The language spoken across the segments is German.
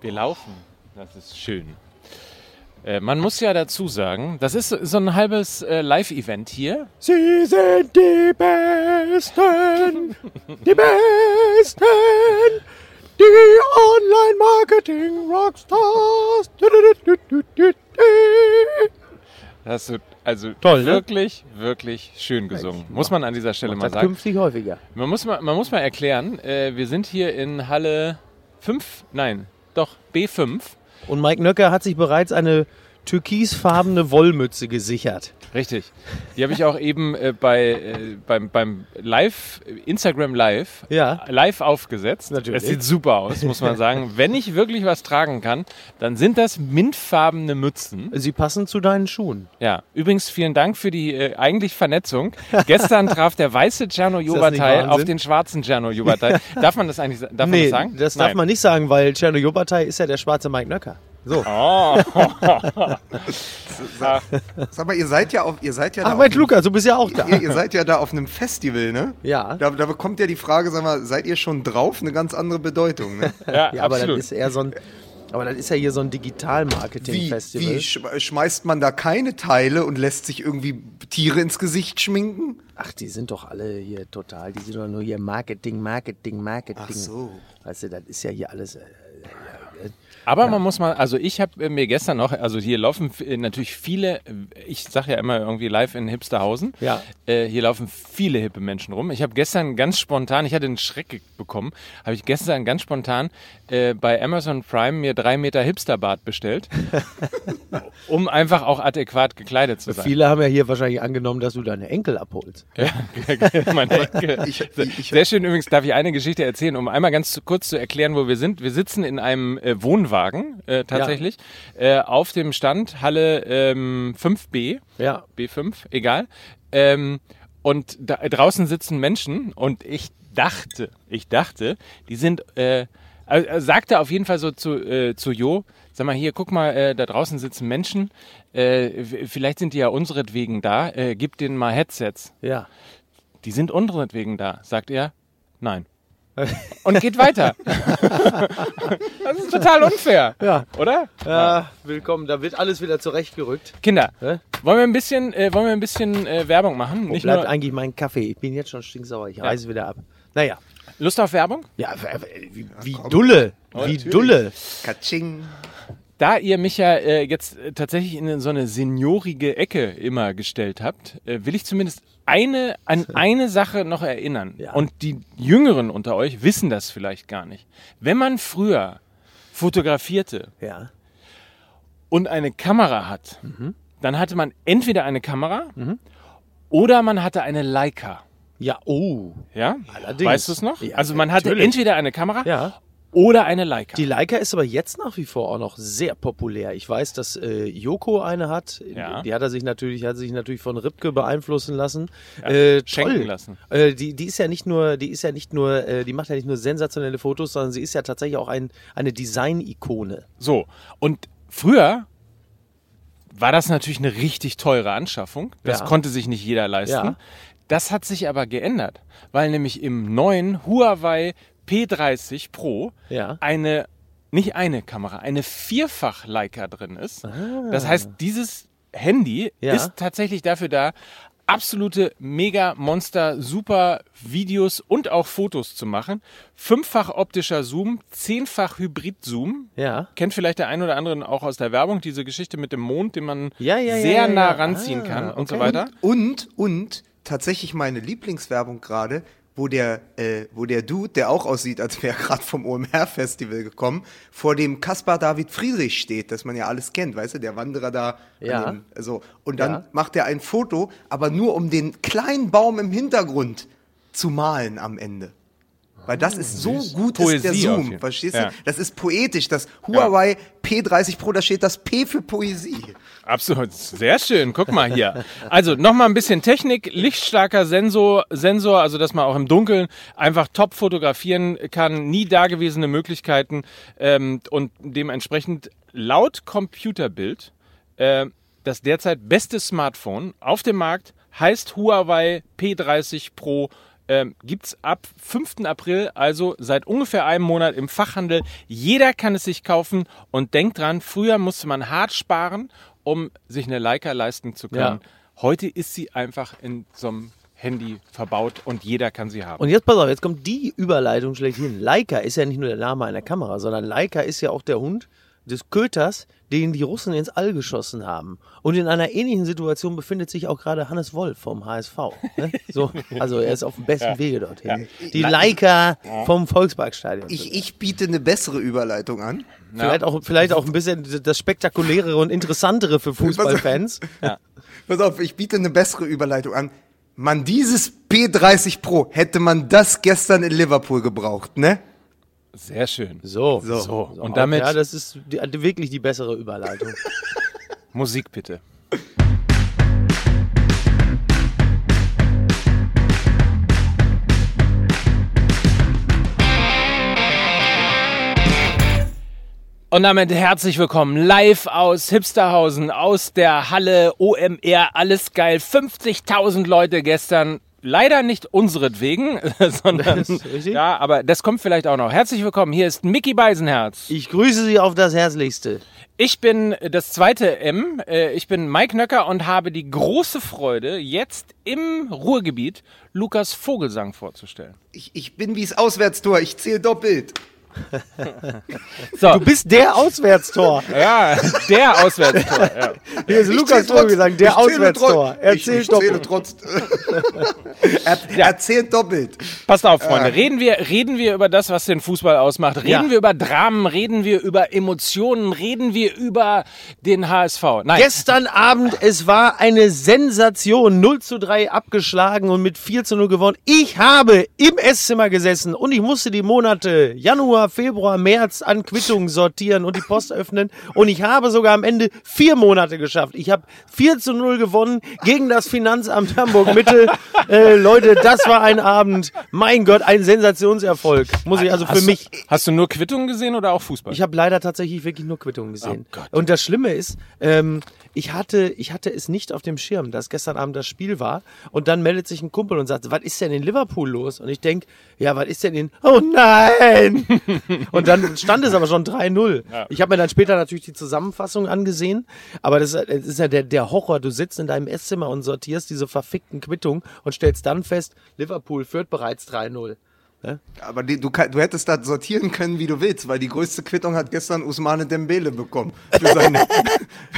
Wir laufen. Das ist schön. Äh, man muss ja dazu sagen, das ist so ein halbes äh, Live-Event hier. Sie sind die Besten, die Besten, die Online-Marketing-Rockstars. Das ist also Toll, ne? wirklich, wirklich schön gesungen. Muss man an dieser Stelle mal Das sagen. künftig häufiger. Man muss mal, man muss mal erklären, äh, wir sind hier in Halle 5, nein, doch B5. Und Mike Nöcker hat sich bereits eine türkisfarbene Wollmütze gesichert. Richtig. Die habe ich auch eben äh, bei, äh, beim, beim Live, Instagram Live, Ja. live aufgesetzt. Natürlich. Das sieht super aus, muss man sagen. Wenn ich wirklich was tragen kann, dann sind das mintfarbene Mützen. Sie passen zu deinen Schuhen. Ja, übrigens vielen Dank für die äh, eigentlich Vernetzung. Gestern traf der weiße nicht Jobatai auf den schwarzen Tscherno Jobatai. Darf man das eigentlich darf man nee, das sagen? das darf Nein. man nicht sagen, weil Tschernojobatei ist ja der schwarze Mike Nöcker. So. Oh. Sag mal, ihr seid ja auf, ihr seid ja Ach da Mensch, auf, Lukas, du bist ja auch da. ihr, ihr seid ja da auf einem Festival, ne? Ja. Da, da bekommt ja die Frage, sag mal, seid ihr schon drauf? Eine ganz andere Bedeutung, ne? Ja, Ja, aber absolut. das ist eher so ein. Aber das ist ja hier so ein Wie, Digital-Marketing-Festival. wie sch schmeißt man da keine Teile und lässt sich irgendwie Tiere ins Gesicht schminken? Ach, die sind doch alle hier total. Die sind doch nur hier Marketing, Marketing, Marketing. Ach so. Weißt du, das ist ja hier alles. Äh, Aber man muss mal, also ich habe mir gestern noch, also hier laufen äh, natürlich viele, äh, ich sage ja immer irgendwie live in Hipsterhausen, Ja. äh, hier laufen viele hippe Menschen rum. Ich habe gestern ganz spontan, ich hatte einen Schreck bekommen, habe ich gestern ganz spontan äh, bei Amazon Prime mir drei Meter Hipsterbart bestellt, um einfach auch adäquat gekleidet zu sein. viele haben ja hier wahrscheinlich angenommen, dass du deine Enkel abholst. Ja, meine Ecke. Ich- ich- Sehr schön übrigens, darf ich eine Geschichte erzählen, um einmal ganz kurz zu erklären, wo wir sind. Wir sitzen in einem äh, Wohnwagen äh, tatsächlich äh, auf dem Stand Halle ähm, 5b, Ja. B5, egal. Ähm, und da, draußen sitzen Menschen und ich dachte, ich dachte, die sind, äh, also, er sagte auf jeden Fall so zu, äh, zu Jo, sag mal hier, guck mal, äh, da draußen sitzen Menschen, äh, vielleicht sind die ja unseretwegen da, äh, gib denen mal Headsets. Ja. Die sind unseretwegen da, sagt er. Nein. Und geht weiter. das ist total unfair. Ja. Oder? Ja, willkommen. Da wird alles wieder zurechtgerückt. Kinder, Hä? wollen wir ein bisschen, äh, wollen wir ein bisschen äh, Werbung machen? Wo Nicht bleibt nur eigentlich mein Kaffee? Ich bin jetzt schon stinksauer. Ich reise wieder ab. Naja. Lust auf Werbung? Ja, wie, wie Dulle. Wie Dulle. Katsching. Da ihr mich ja äh, jetzt äh, tatsächlich in so eine seniorige Ecke immer gestellt habt, äh, will ich zumindest eine, an eine Sache noch erinnern. Ja. Und die Jüngeren unter euch wissen das vielleicht gar nicht. Wenn man früher fotografierte Ja. und eine Kamera hat, Mhm. dann hatte man entweder eine Kamera oder man hatte eine Leica. Ja, oh. Ja? Allerdings. Weißt du es noch? Ja, also man hatte natürlich. entweder eine Kamera Ja. Oder eine Leica. Die Leica ist aber jetzt nach wie vor auch noch sehr populär. Ich weiß, dass äh, Joko eine hat. Ja. Die hat er sich natürlich, hat sich natürlich von Ripke beeinflussen lassen. Ja, äh, schenken toll. lassen. Äh, die, die ist ja nicht nur, die ist ja nicht nur, äh, die macht ja nicht nur sensationelle Fotos, sondern sie ist ja tatsächlich auch ein, eine Design-Ikone. So, und früher war das natürlich eine richtig teure Anschaffung. Das Ja. konnte sich nicht jeder leisten. Ja. Das hat sich aber geändert, weil nämlich im neuen Huawei P30 Pro Ja. eine, nicht eine Kamera, eine vierfach Leica drin ist. Das heißt, dieses Handy Ja. ist tatsächlich dafür da, absolute mega Monster super Videos und auch Fotos zu machen. Fünffach optischer Zoom, zehnfach Hybrid Zoom. Ja. Kennt vielleicht der ein oder andere auch aus der Werbung diese Geschichte mit dem Mond, den man Ja, ja, sehr ja, nah ja. ranziehen Ah, kann und so okay. weiter. Und, und tatsächlich meine Lieblingswerbung gerade, wo der, äh, wo der Dude, der auch aussieht, als wäre er gerade vom OMR-Festival gekommen, vor dem Caspar David Friedrich steht, das man ja alles kennt, weißt du, der Wanderer da. Ja. Dem, so. Und dann Ja. macht er ein Foto, aber nur um den kleinen Baum im Hintergrund zu malen am Ende. Weil das ist so gut ist der Poesie Zoom, verstehst Ja. du? Das ist poetisch. Das Huawei P30 Pro, da steht das P für Poesie. Absolut, sehr schön. Guck mal hier. Also nochmal ein bisschen Technik, lichtstarker Sensor, Sensor, also dass man auch im Dunkeln einfach top fotografieren kann, nie dagewesene Möglichkeiten ähm, und dementsprechend laut Computerbild äh, das derzeit beste Smartphone auf dem Markt heißt Huawei P30 Pro ähm, gibt's ab 5. April, also seit ungefähr einem Monat im Fachhandel. Jeder kann es sich kaufen und denkt dran, früher musste man hart sparen, um sich eine Leica leisten zu können. Ja. Heute ist sie einfach in so einem Handy verbaut und jeder kann sie haben. Und jetzt pass auf, jetzt kommt die Überleitung schlechthin. Leica ist ja nicht nur der Name einer Kamera, sondern Leica ist ja auch der Hund des Köters, den die Russen ins All geschossen haben. Und in einer ähnlichen Situation befindet sich auch gerade Hannes Wolf vom HSV. Ne? So, also er ist auf dem besten Wege dorthin. Die Leica vom Volksparkstadion. Ich, ich biete eine bessere Überleitung an. Vielleicht auch, vielleicht auch ein bisschen das spektakulärere und interessantere für Fußballfans. Pass auf, ich biete eine bessere Überleitung an. Man, dieses P30 Pro, hätte man das gestern in Liverpool gebraucht, ne? Sehr schön. So, So, und damit Ja, das ist die, wirklich die bessere Überleitung. Musik bitte. Und damit herzlich willkommen live aus Hipsterhausen, aus der Halle OMR, alles geil. 50.000 Leute gestern. Leider nicht unseretwegen, sondern ja, aber das kommt vielleicht auch noch. Herzlich willkommen. Hier ist Mickey Beisenherz. Ich grüße Sie auf das Herzlichste. Ich bin das zweite M. Äh, Ich bin Mike Nöcker und habe die große Freude, jetzt im Ruhrgebiet Lukas Vogelsang vorzustellen. Ich, ich bin wie's Auswärtstor, ich zähle doppelt. So, Du bist der Auswärtstor. ja, der Auswärtstor. Ja. Hier ist Ich Lukas trotz- Vogelsang, der Auswärtstor. trotz- Er ich, zählt ich zähle doppelt. trotz. er, er zählt doppelt. Passt auf, Freunde. Reden wir, reden wir über das, was den Fußball ausmacht. Reden Ja. wir über Dramen, reden wir über Emotionen, reden wir über den HSV. Nein, Gestern Abend, es war eine Sensation. 0 zu 3 abgeschlagen und mit 4 zu 0 gewonnen. Ich habe im Esszimmer gesessen und ich musste die Monate Januar, Februar, März an Quittungen sortieren und die Post öffnen. Und ich habe sogar am Ende vier Monate geschafft. Ich habe 4 zu 0 gewonnen gegen das Finanzamt Hamburg-Mitte. äh, Leute, das war ein Abend. Mein Gott, ein Sensationserfolg. Muss ich also für hast, mich. Du, hast du nur Quittungen gesehen oder auch Fußball? Ich habe leider tatsächlich wirklich nur Quittungen gesehen. Oh. Und das Schlimme ist, ähm, ich, hatte, ich hatte es nicht auf dem Schirm, dass gestern Abend das Spiel war. Und dann meldet sich ein Kumpel und sagt, was ist denn in Liverpool los? Und ich denk, ja, was ist denn in... Oh nein! und dann stand es aber schon 3-0. Ich habe mir dann später natürlich die Zusammenfassung angesehen. Aber das ist, das ist ja der, der Horror. Du sitzt in deinem Esszimmer und sortierst diese verfickten Quittungen und stellst dann fest, Liverpool führt bereits 3-0. Aber die, du, du hättest das sortieren können, wie du willst, weil die größte Quittung hat gestern Usmane Dembele bekommen.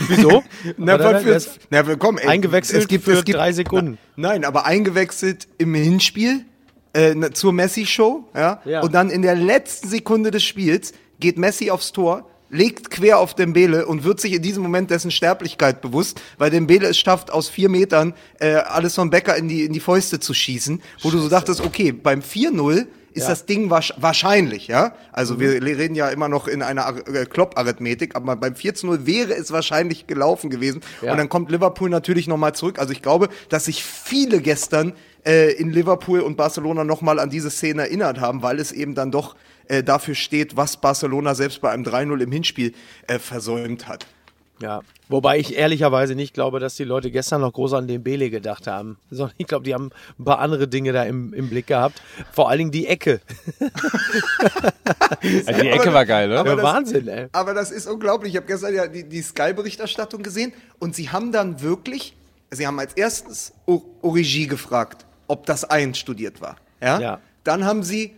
Wieso? na, Oder? für, für, na, willkommen. ey. Eingewechselt für drei Sekunden. Na, nein, aber eingewechselt im Hinspiel äh, ne- zur Messi-Show. Ja? Ja. Und dann in der letzten Sekunde des Spiels geht Messi aufs Tor, legt quer auf Dembele und wird sich in diesem Moment dessen Sterblichkeit bewusst, weil Dembele es schafft, aus vier Metern äh, alles von Becker in die, in die Fäuste zu schießen, wo du so dachtest, okay, beim 4-0 ist Ja. das Ding wahrsch- wahrscheinlich, ja? Also wir reden ja immer noch in einer äh, Klopp-Arithmetik, aber beim 4 zu 0 wäre es wahrscheinlich gelaufen gewesen. Ja. Und dann kommt Liverpool natürlich nochmal zurück. Also ich glaube, dass sich viele gestern äh, in Liverpool und Barcelona nochmal an diese Szene erinnert haben, weil es eben dann doch äh, dafür steht, was Barcelona selbst bei einem 3-0 im Hinspiel äh, versäumt hat. Ja, wobei ich ehrlicherweise nicht glaube, dass die Leute gestern noch groß an den Bele gedacht haben, sondern ich glaube, die haben ein paar andere Dinge da im, im Blick gehabt. Vor allen Dingen die Ecke. also die Ecke war geil, oder? Aber Ja, das- Wahnsinn, ey. Aber das ist unglaublich. Ich habe gestern ja die, die Sky-Berichterstattung gesehen und sie haben dann wirklich, sie haben als erstes Origi gefragt, ob das einstudiert war. Ja. Ja. Dann haben sie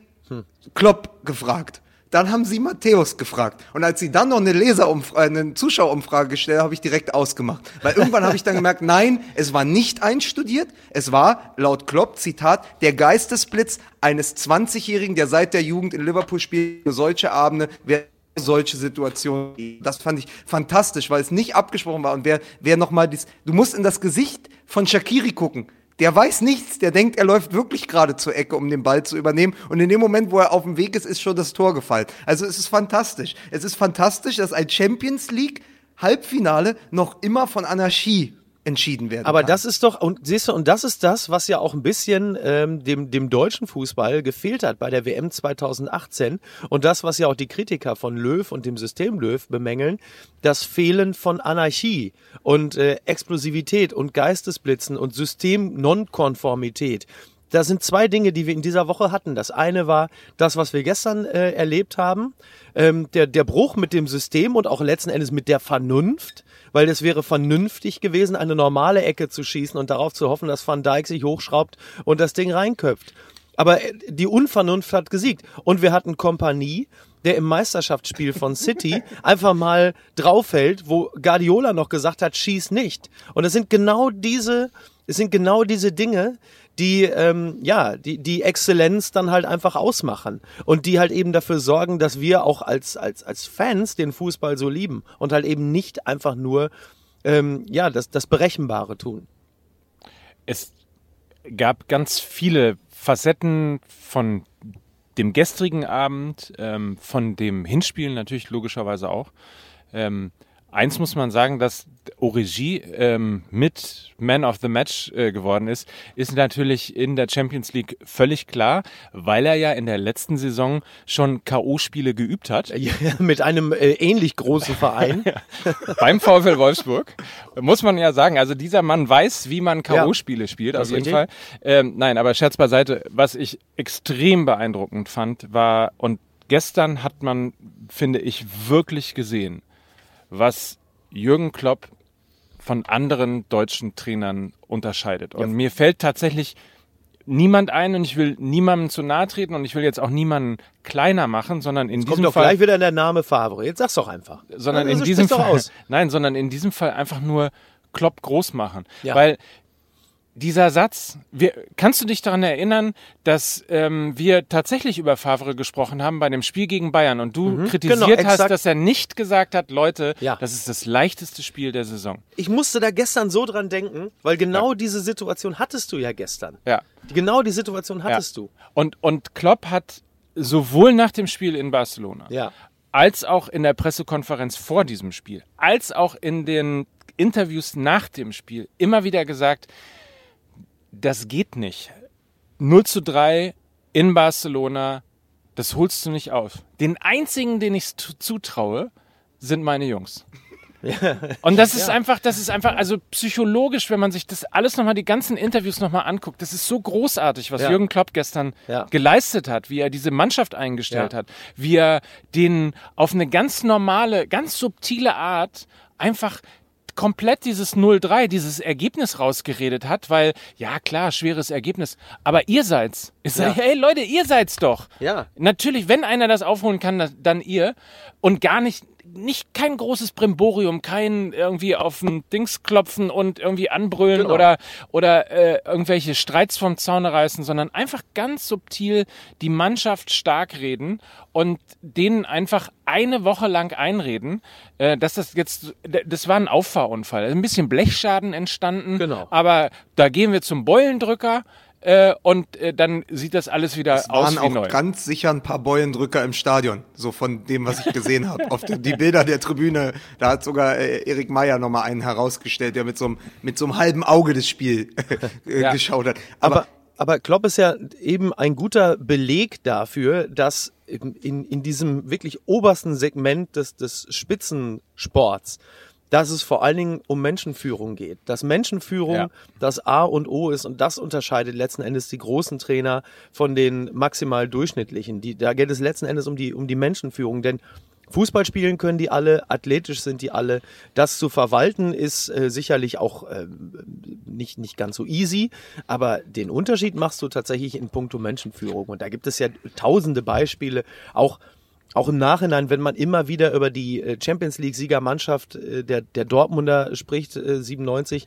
Klopp gefragt. Dann haben sie Matthäus gefragt. Und als sie dann noch eine Leserumfrage, eine Zuschauerumfrage gestellt habe ich direkt ausgemacht. Weil irgendwann habe ich dann gemerkt, nein, es war nicht einstudiert. Es war, laut Klopp, Zitat, der Geistesblitz eines 20-Jährigen, der seit der Jugend in Liverpool spielt, solche Abende, wer solche Situationen. Das fand ich fantastisch, weil es nicht abgesprochen war. Und wer, wer nochmal dies, du musst in das Gesicht von Shakiri gucken. Der weiß nichts, der denkt, er läuft wirklich gerade zur Ecke, um den Ball zu übernehmen. Und in dem Moment, wo er auf dem Weg ist, ist schon das Tor gefallen. Also es ist fantastisch. Es ist fantastisch, dass ein Champions League Halbfinale noch immer von Anarchie entschieden werden Aber kann. das ist doch, und siehst du, und das ist das, was ja auch ein bisschen ähm, dem, dem deutschen Fußball gefehlt hat bei der WM 2018 und das, was ja auch die Kritiker von Löw und dem System Löw bemängeln, das Fehlen von Anarchie und äh, Explosivität und Geistesblitzen und System-Nonkonformität. da sind zwei Dinge, die wir in dieser Woche hatten. Das eine war das, was wir gestern äh, erlebt haben, ähm, der, der Bruch mit dem System und auch letzten Endes mit der Vernunft, weil es wäre vernünftig gewesen, eine normale Ecke zu schießen und darauf zu hoffen, dass Van Dijk sich hochschraubt und das Ding reinköpft. Aber äh, die Unvernunft hat gesiegt. Und wir hatten Kompanie, der im Meisterschaftsspiel von City einfach mal draufhält, wo Guardiola noch gesagt hat, schieß nicht. Und es sind genau diese, es sind genau diese Dinge, die ähm, ja die die Exzellenz dann halt einfach ausmachen und die halt eben dafür sorgen, dass wir auch als als als Fans den Fußball so lieben und halt eben nicht einfach nur ähm, ja das das Berechenbare tun. Es gab ganz viele Facetten von dem gestrigen Abend, ähm, von dem Hinspielen natürlich logischerweise auch. Ähm, eins muss man sagen, dass Origi ähm, mit Man of the Match äh, geworden ist, ist natürlich in der Champions League völlig klar, weil er ja in der letzten Saison schon K.O.-Spiele geübt hat. Ja, mit einem äh, ähnlich großen Verein. Beim VfL Wolfsburg. Muss man ja sagen, also dieser Mann weiß, wie man K.O.-Spiele spielt, auf jeden richtig. Fall. Ähm, nein, aber Scherz beiseite, was ich extrem beeindruckend fand, war, und gestern hat man, finde ich, wirklich gesehen, was Jürgen Klopp von anderen deutschen Trainern unterscheidet. Und mir fällt tatsächlich niemand ein und ich will niemandem zu nahe treten und ich will jetzt auch niemanden kleiner machen, sondern in Kommt diesem doch Fall gleich wieder der Name Favre. Jetzt sag's doch einfach. sondern Also in diesem doch Fall, nein, sondern in diesem Fall einfach nur Klopp groß machen, Ja. weil dieser Satz, wir, kannst du dich daran erinnern, dass ähm, wir tatsächlich über Favre gesprochen haben bei dem Spiel gegen Bayern und du kritisiert genau, hast, exakt. dass er nicht gesagt hat, Leute, Ja. das ist das leichteste Spiel der Saison. Ich musste da gestern so dran denken, weil genau diese Situation hattest du ja gestern. Ja. Genau die Situation hattest ja. du. Und, und Klopp hat sowohl nach dem Spiel in Barcelona Ja. als auch in der Pressekonferenz vor diesem Spiel, als auch in den Interviews nach dem Spiel immer wieder gesagt, das geht nicht. 0 zu 3 in Barcelona, das holst du nicht auf. Den einzigen, den ich zutraue, sind meine Jungs. Und das ist einfach, das ist einfach, also psychologisch, wenn man sich das alles nochmal, die ganzen Interviews nochmal anguckt, das ist so großartig, was Ja. Jürgen Klopp gestern Ja. geleistet hat, wie er diese Mannschaft eingestellt Ja. hat, wie er den auf eine ganz normale, ganz subtile Art einfach komplett dieses 0-3, dieses Ergebnis rausgeredet hat, weil, ja klar, schweres Ergebnis, aber ihr seid's. Ich sage, Ja. hey Leute, ihr seid's doch. Ja. Natürlich, wenn einer das aufholen kann, dann ihr. Und gar nicht, nicht kein großes Brimborium, kein irgendwie auf den Dings klopfen und irgendwie anbrüllen Genau. oder, oder äh, irgendwelche Streits vom Zaune reißen, sondern einfach ganz subtil die Mannschaft stark reden und denen einfach eine Woche lang einreden, äh, dass das jetzt, das war ein Auffahrunfall. Ein bisschen Blechschaden entstanden, Genau. aber da gehen wir zum Beulendrücker. Äh, und äh, dann sieht das alles wieder Es aus waren wie auch neu. ganz sicher ein paar Beulendrücker im Stadion, so von dem, was ich gesehen habe. Auf der, die Bilder der Tribüne, da hat sogar äh, Erik Meyer nochmal einen herausgestellt, der mit so einem mit so einem halben Auge das Spiel äh, Ja. geschaut hat. Aber, Aber, aber Klopp ist ja eben ein guter Beleg dafür, dass in, in, in diesem wirklich obersten Segment des, des Spitzensports, dass es vor allen Dingen um Menschenführung geht. Dass Menschenführung Ja. das A und O ist und das unterscheidet letzten Endes die großen Trainer von den maximal durchschnittlichen. Die, da geht es letzten Endes um die, um die Menschenführung, denn Fußball spielen können die alle, athletisch sind die alle. Das zu verwalten ist äh, sicherlich auch äh, nicht, nicht ganz so easy, aber den Unterschied machst du tatsächlich in puncto Menschenführung. Und da gibt es ja tausende Beispiele, auch auch im Nachhinein, wenn man immer wieder über die äh, Champions League Siegermannschaft äh, der, der Dortmunder spricht, äh, 97,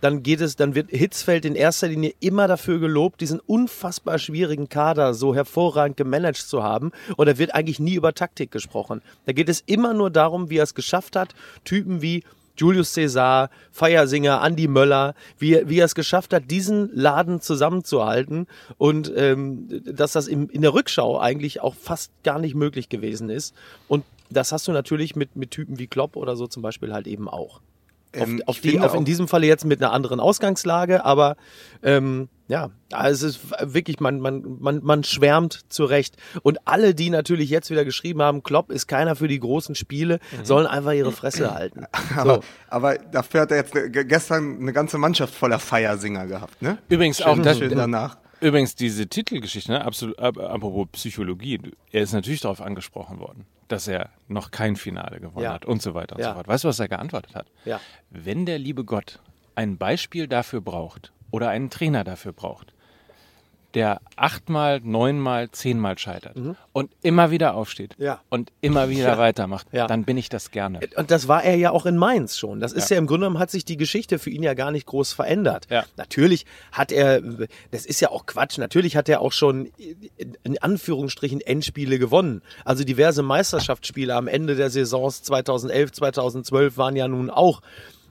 dann geht es, dann wird Hitzfeld in erster Linie immer dafür gelobt, diesen unfassbar schwierigen Kader so hervorragend gemanagt zu haben. Und da wird eigentlich nie über Taktik gesprochen. Da geht es immer nur darum, wie er es geschafft hat, Typen wie Julius Caesar, Feiersinger, Andy Möller, wie, wie er es geschafft hat, diesen Laden zusammenzuhalten und ähm, dass das im, in der Rückschau eigentlich auch fast gar nicht möglich gewesen ist. Und das hast du natürlich mit, mit Typen wie Klopp oder so zum Beispiel halt eben auch. Ähm, auf, auf die, auf in diesem Falle jetzt mit einer anderen Ausgangslage, aber ähm, ja, also es ist wirklich, man, man, man, man schwärmt zurecht. Und alle, die natürlich jetzt wieder geschrieben haben, Klopp ist keiner für die großen Spiele, sollen einfach ihre Fresse halten. aber, So. aber dafür hat er jetzt ge- gestern eine ganze Mannschaft voller Feiersinger gehabt, ne? Übrigens Schön, auch das, schön danach. Übrigens, diese Titelgeschichte, ne, absolut, ap- apropos Psychologie, er ist natürlich darauf angesprochen worden, dass er noch kein Finale gewonnen Ja. hat und so weiter und Ja. so fort. Weißt du, was er geantwortet hat? Ja. Wenn der liebe Gott ein Beispiel dafür braucht oder einen Trainer dafür braucht, der achtmal, neunmal, zehnmal scheitert und immer wieder aufsteht Mhm. Ja. und immer wieder Ja. weitermacht, Ja. dann bin ich das gerne. Und das war er ja auch in Mainz schon. Das ist ja, im Grunde genommen hat sich die Geschichte für ihn ja gar nicht groß verändert. Ja. Natürlich hat er, das ist ja auch Quatsch, natürlich hat er auch schon in Anführungsstrichen Endspiele gewonnen. Also diverse Meisterschaftsspiele am Ende der Saisons 2011, 2012 waren ja nun auch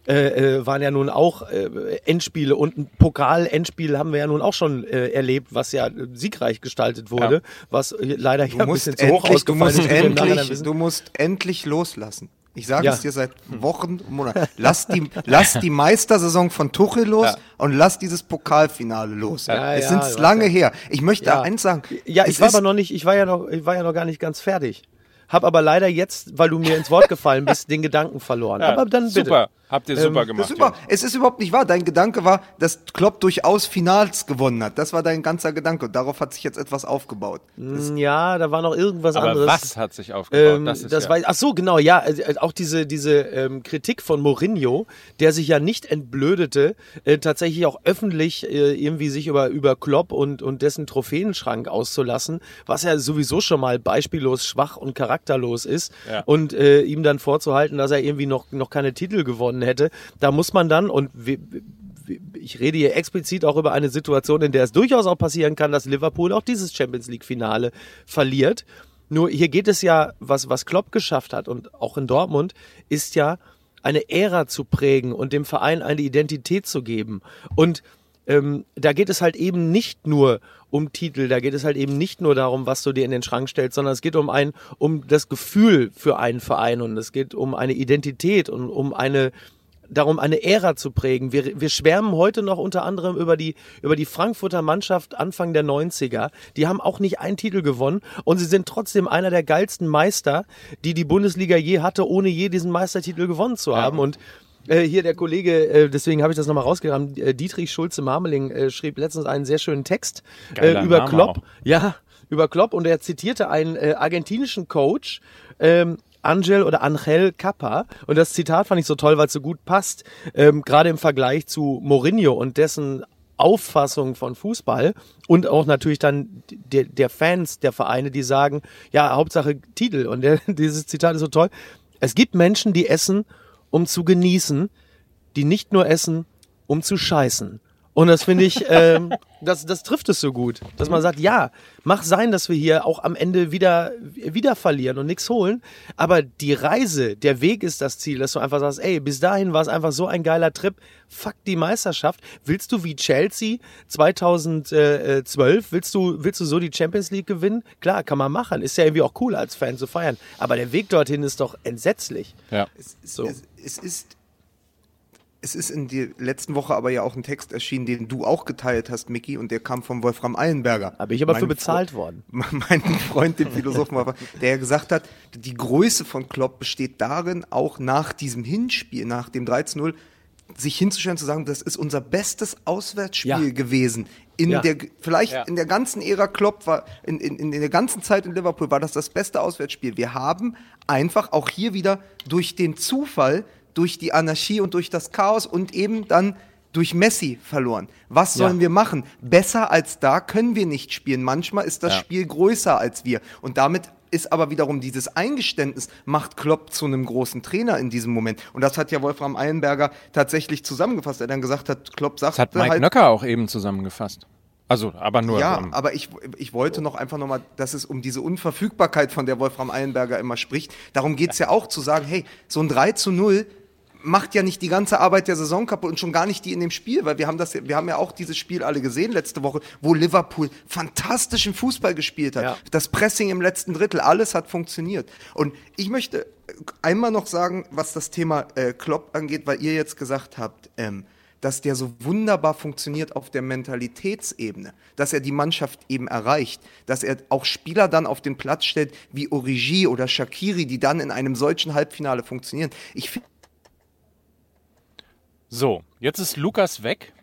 äh, äh, waren ja nun auch äh, Endspiele und ein Pokal-Endspiel haben wir ja nun auch schon äh, erlebt, was ja äh, siegreich gestaltet wurde, Ja. was äh, leider Du ja ein bisschen zu hoch endlich, du, ausgefallen musst ist. endlich, du musst endlich loslassen. Ich sage Ja. es dir seit Wochen und Monaten. Lass die, lass die Meistersaison von Tuchel los Ja. und lass dieses Pokalfinale los. Ja, es ja, sind lange her. Ich möchte Ja. eins sagen. Ja, ich war aber noch nicht, ich war ja noch, ich war ja noch gar nicht ganz fertig. Hab aber leider jetzt, weil du mir ins Wort gefallen bist, den Gedanken verloren. Ja, aber dann bitte. super, habt ihr super Das gemacht. ist über, es ist überhaupt nicht wahr. Dein Gedanke war, dass Klopp durchaus Finals gewonnen hat. Das war dein ganzer Gedanke. Und darauf hat sich jetzt etwas aufgebaut. Mm, Ja, da war noch irgendwas Aber anderes. was hat sich aufgebaut? Ähm, das das ist ja, war, ach so, genau, ja, also, äh, auch diese, diese ähm, Kritik von Mourinho, der sich ja nicht entblödete, äh, tatsächlich auch öffentlich äh, irgendwie sich über, über Klopp und, und dessen Trophäenschrank auszulassen, was ja sowieso schon mal beispiellos schwach und charakterlos ist Ja. und äh, ihm dann vorzuhalten, dass er irgendwie noch, noch keine Titel gewonnen hätte, da muss man dann, und ich rede hier explizit auch über eine Situation, in der es durchaus auch passieren kann, dass Liverpool auch dieses Champions League Finale verliert. Nur hier geht es ja, was, was Klopp geschafft hat und auch in Dortmund, ist ja eine Ära zu prägen und dem Verein eine Identität zu geben. Und ähm, da geht es halt eben nicht nur um Titel, da geht es halt eben nicht nur darum, was du dir in den Schrank stellst, sondern es geht um ein, um das Gefühl für einen Verein und es geht um eine Identität und um eine, darum eine Ära zu prägen. Wir, wir schwärmen heute noch unter anderem über die, über die Frankfurter Mannschaft Anfang der 90er. Die haben auch nicht einen Titel gewonnen und sie sind trotzdem einer der geilsten Meister, die die Bundesliga je hatte, ohne je diesen Meistertitel gewonnen zu haben. Und äh, hier der Kollege, äh, deswegen habe ich das nochmal rausgegraben, äh, Dietrich Schulze-Marmeling äh, schrieb letztens einen sehr schönen Text über Name Klopp. auch. Ja, über Klopp und er zitierte einen argentinischen Coach, ähm, Angel oder Angel Capa. Und das Zitat fand ich so toll, weil es so gut passt, ähm, gerade im Vergleich zu Mourinho und dessen Auffassung von Fußball und auch natürlich dann der, der Fans der Vereine, die sagen, ja, Hauptsache Titel. Und der, dieses Zitat ist so toll. Es gibt Menschen, die essen, um zu genießen, die nicht nur essen, um zu scheißen. Und das finde ich, ähm, das, das trifft es so gut, dass man sagt, ja, mach sein, dass wir hier auch am Ende wieder, wieder verlieren und nichts holen. Aber die Reise, der Weg ist das Ziel, dass du einfach sagst, ey, bis dahin war es einfach so ein geiler Trip. Fuck die Meisterschaft. Willst du wie Chelsea 2012, willst du, willst du so die Champions League gewinnen? Klar, kann man machen. Ist ja irgendwie auch cool als Fan zu feiern. Aber der Weg dorthin ist doch entsetzlich. ja. Es, So. es, es ist. Es ist in der letzten Woche aber ja auch ein Text erschienen, den du auch geteilt hast, Mickey, und der kam von Wolfram Eilenberger. Habe ich aber für bezahlt Fre- worden. Mein Freund, dem Philosophen, der ja gesagt hat, die Größe von Klopp besteht darin, auch nach diesem Hinspiel, nach dem 13-0, sich hinzustellen, zu sagen, das ist unser bestes Auswärtsspiel Ja. gewesen. In Ja. der, vielleicht Ja. in der ganzen Ära Klopp war, in, in, in der ganzen Zeit in Liverpool war das das beste Auswärtsspiel. Wir haben einfach auch hier wieder durch den Zufall, durch die Anarchie und durch das Chaos und eben dann durch Messi verloren. Was sollen Ja. wir machen? Besser als da können wir nicht spielen. Manchmal ist das Ja. Spiel größer als wir. Und damit ist aber wiederum dieses Eingeständnis, macht Klopp zu einem großen Trainer in diesem Moment. Und das hat ja Wolfram Eilenberger tatsächlich zusammengefasst, der dann gesagt hat, Klopp sagt Das hat Mike halt, Nöcker auch eben zusammengefasst. Also, aber nur. ja, ähm, aber ich, ich wollte noch einfach nochmal, dass es um diese Unverfügbarkeit, von der Wolfram Eilenberger immer spricht, darum geht's ja auch zu sagen, hey, so ein 3 zu 0 macht ja nicht die ganze Arbeit der Saison kaputt und schon gar nicht die in dem Spiel, weil wir haben das, ja- wir haben ja auch dieses Spiel alle gesehen letzte Woche, wo Liverpool fantastischen Fußball gespielt hat. Ja. Das Pressing im letzten Drittel, alles hat funktioniert. Und ich möchte einmal noch sagen, was das Thema äh, Klopp angeht, weil ihr jetzt gesagt habt, ähm, dass der so wunderbar funktioniert auf der Mentalitätsebene, dass er die Mannschaft eben erreicht, dass er auch Spieler dann auf den Platz stellt wie Origi oder Shakiri, die dann in einem solchen Halbfinale funktionieren. Ich finde so, jetzt ist Lukas weg.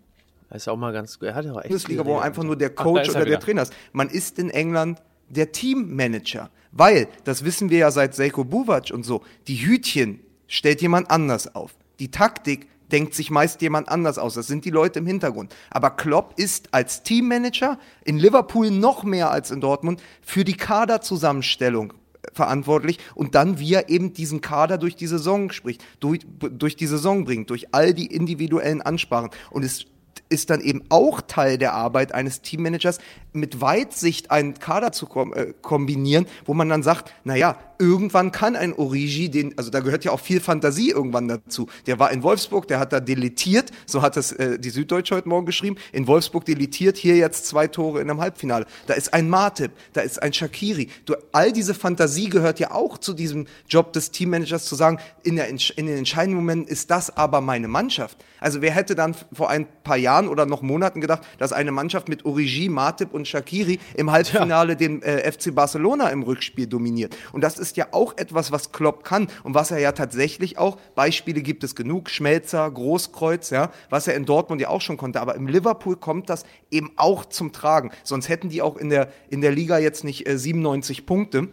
Das ist auch mal ganz gut. Er hat ja auch echt Bundesliga, wo einfach nur der Coach er oder der. Trainer ist. Man ist in England der Teammanager. Weil, das wissen wir ja seit Seiko Buvac und so, die Hütchen stellt jemand anders auf. Die Taktik denkt sich meist jemand anders aus. Das sind die Leute im Hintergrund. Aber Klopp ist als Teammanager in Liverpool noch mehr als in Dortmund für die Kaderzusammenstellung verantwortlich und dann wie er eben diesen Kader durch die Saison spricht, durch, durch die Saison bringt, durch all die individuellen Ansprachen. Und es ist dann eben auch Teil der Arbeit eines Teammanagers, mit Weitsicht einen Kader zu kom äh, kombinieren, wo man dann sagt, naja, irgendwann kann ein Origi, den, also da gehört ja auch viel Fantasie irgendwann dazu. Der war in Wolfsburg, der hat da deletiert, so hat das äh, die Süddeutsche heute Morgen geschrieben, in Wolfsburg deletiert, hier jetzt zwei Tore in einem Halbfinale. Da ist ein Matip, da ist ein Shakiri. Du, all diese Fantasie gehört ja auch zu diesem Job des Teammanagers zu sagen, in, der, in den entscheidenden Momenten ist das aber meine Mannschaft. Also wer hätte dann vor ein paar Jahren oder noch Monaten gedacht, dass eine Mannschaft mit Origi, Matip und Shakiri im Halbfinale den äh, FC Barcelona im Rückspiel dominiert. Und das ist ja auch etwas, was Klopp kann und was er ja tatsächlich auch, Beispiele gibt es genug, Schmelzer, Großkreuz, ja, was er in Dortmund ja auch schon konnte, aber im Liverpool kommt das eben auch zum Tragen. Sonst hätten die auch in der, in der Liga jetzt nicht äh, 97 Punkte.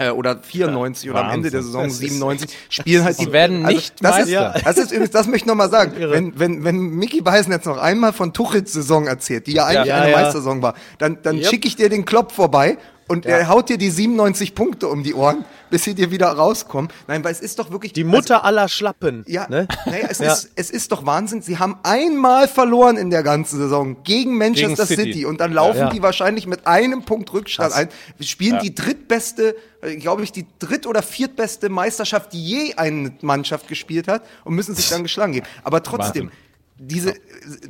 Äh, Oder 94 oder am Ende der Wahnsinn. Saison Das ist 97 spielen halt Sie werden nicht das ist, das ist übrigens, das möchte ich nochmal sagen. Wenn, wenn, wenn Mickey Beisen jetzt noch einmal von Tuchels Saison erzählt, die ja eigentlich Ja, eine ja. Meistersaison war, dann, dann Yep. schicke ich dir den Klopp vorbei und er haut dir die 97 Punkte um die Ohren, bis sie dir wieder rauskommen. Nein, weil es ist doch wirklich Die Mutter aller Schlappen. ja, Ne? naja, es, Ja. Ist, es ist doch Wahnsinn. Sie haben einmal verloren in der ganzen Saison gegen Manchester Gegen City. City. und dann laufen Ja. die wahrscheinlich mit einem Punkt Rückstand Krass. ein. Wir spielen Ja. die drittbeste, äh, glaube ich, die dritt- oder viertbeste Meisterschaft, die je eine Mannschaft gespielt hat und müssen sich dann geschlagen geben. Aber trotzdem, Wahnsinn. Diese, äh,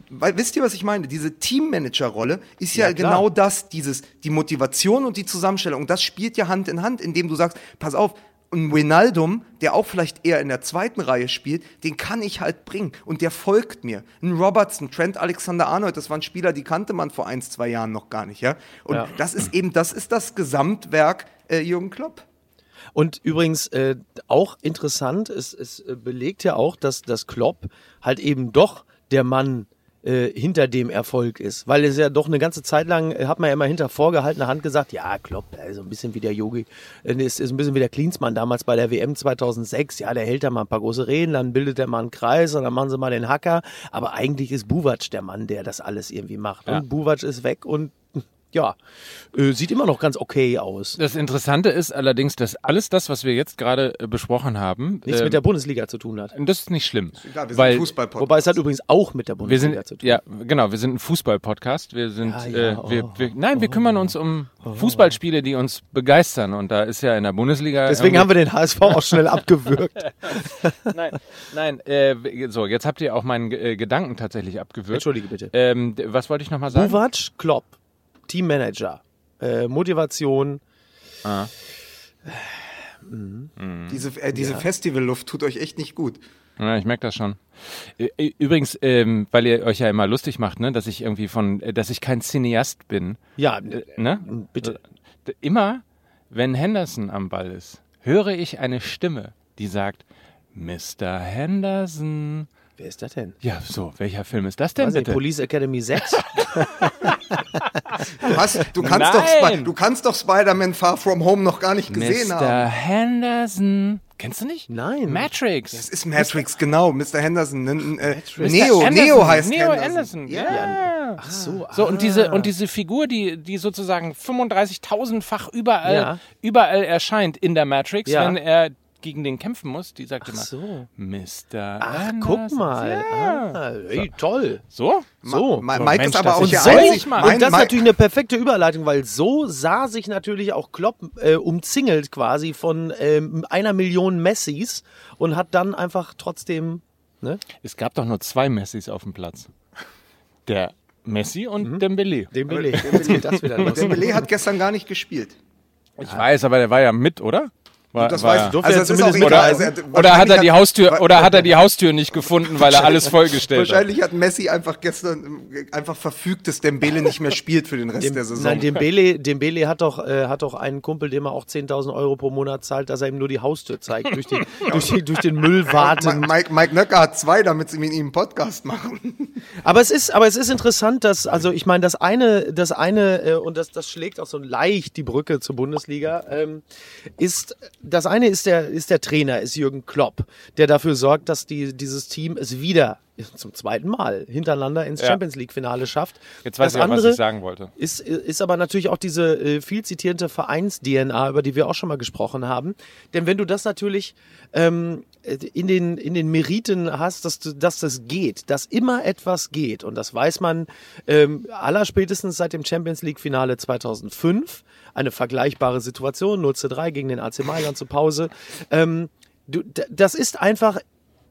weil, wisst ihr, was ich meine? Diese Teammanager-Rolle ist ja, Ja, genau das, dieses, die Motivation und die Zusammenstellung. Und das spielt ja Hand in Hand, indem du sagst, pass auf, ein Wijnaldum, der auch vielleicht eher in der zweiten Reihe spielt, den kann ich halt bringen und der folgt mir. Ein Robertson, Trent Alexander-Arnold, das waren Spieler, die kannte man vor ein, zwei Jahren noch gar nicht, ja. Und Ja. das ist eben, das ist das Gesamtwerk äh, Jürgen Klopp. Und übrigens äh, auch interessant, es, es äh, belegt ja auch, dass das Klopp halt eben doch der Mann äh, hinter dem Erfolg ist. Weil es ja doch eine ganze Zeit lang, äh, hat man ja immer hinter vorgehaltener Hand gesagt, ja, Klopp, äh, so ein bisschen wie der Yogi, äh, ist, ist ein bisschen wie der Klinsmann damals bei der WM 2006. Ja, der hält da mal ein paar große Reden, dann bildet er mal einen Kreis und dann machen sie mal den Hacker. Aber eigentlich ist Buvac der Mann, der das alles irgendwie macht. Ja. Und Buvac ist weg und ja, äh, sieht immer noch ganz okay aus. Das Interessante ist allerdings, dass alles das, was wir jetzt gerade äh, besprochen haben, Nichts ähm, mit der Bundesliga zu tun hat. das ist nicht schlimm. Egal, wir weil sind Fußballpodcast. Wobei es hat übrigens auch mit der wir Bundesliga sind zu tun. ja genau, wir sind ein Fußball-Podcast. Wir sind Ja, ja, äh, wir, oh, wir, nein, wir kümmern uns um Fußballspiele, die uns begeistern und da ist ja in der Bundesliga Deswegen haben wir den HSV auch schnell abgewürgt. nein, nein, äh, so jetzt habt ihr auch meinen äh, Gedanken tatsächlich abgewürgt. Entschuldige bitte. Ähm, was wollte ich noch mal sagen? Buvac, Klopp, Teammanager, äh, Motivation. Diese, äh, diese Festivalluft tut euch echt nicht gut. Ja, ich merke das schon. Übrigens, ähm, weil ihr euch ja immer lustig macht, ne, dass ich irgendwie von, äh, dass ich kein Cineast bin. Ja, Äh, Ne? bitte. Immer, wenn Henderson am Ball ist, höre ich eine Stimme, die sagt, Mr. Henderson. Wer ist das denn? Ja, so, welcher Film ist das denn Weiß nicht, bitte? Police Academy 6? Du, hast, du, kannst, doch Nein. Du kannst doch Spider-Man Far From Home noch gar nicht gesehen Mr. haben. Henderson. Kennst du nicht? Nein. Matrix. Das ist Matrix, genau. Mr. Henderson. Äh, Mr. Neo, Anderson. Neo heißt Neo Henderson. Anderson. Ja. Ja. Ach so. So, und ah. diese, und diese Figur, die, die sozusagen 35.000-fach überall, Ja. überall erscheint in der Matrix, Ja. wenn er gegen den kämpfen muss, die sagt immer, so. Mr. Ach, Anderson. guck mal. Ja. Ah, ey, toll. So? So. Ma So, Mike Mensch, ist aber auch ich der so-. Mein, und das ist natürlich eine perfekte Überleitung, weil so sah sich natürlich auch Klopp äh, umzingelt quasi von ähm, einer Million Messis und hat dann einfach trotzdem, ne? Es gab doch nur zwei Messis auf dem Platz. Der Messi und Dembele. Den Beleg. Jetzt geht das wieder los. Dembele hat gestern gar nicht gespielt. Ich weiß, aber der war ja mit, oder? War, das war. Durfte er Also, auch oder. Also, oder hat er die Haustür wa- oder hat er die Haustür nicht gefunden, weil er alles vollgestellt hat? Wahrscheinlich hat Messi einfach gestern äh, einfach verfügt, dass Dembele nicht mehr spielt für den Rest Dem, der Saison. nein, Dembele, Dembele hat doch, äh, hat doch einen Kumpel, dem er auch 10.000 Euro pro Monat zahlt, dass er ihm nur die Haustür zeigt, durch, die, durch, die, durch den Müll warten. Mike, Mike Nöcker hat zwei, damit sie mit ihm einen Podcast machen. Aber es ist, aber es ist interessant, dass, also ich meine, das eine, das eine, äh, und das, das schlägt auch so leicht die Brücke zur Bundesliga, ähm, ist, das eine ist der, ist der Trainer, ist Jürgen Klopp, der dafür sorgt, dass die, dieses Team es wieder zum zweiten Mal hintereinander ins Ja. Champions League Finale schafft. Jetzt weiß das ich auch, was ich sagen wollte. ist, ist aber natürlich auch diese äh, viel zitierte Vereins-DNA, über die wir auch schon mal gesprochen haben. Denn wenn du das natürlich ähm, in, den, in den Meriten hast, dass, du, dass das geht, dass immer etwas geht, und das weiß man ähm, allerspätestens seit dem Champions League-Finale 2005, eine vergleichbare Situation, 0 zu 3 gegen den AC Mailand zur Pause. Ähm, du, das ist einfach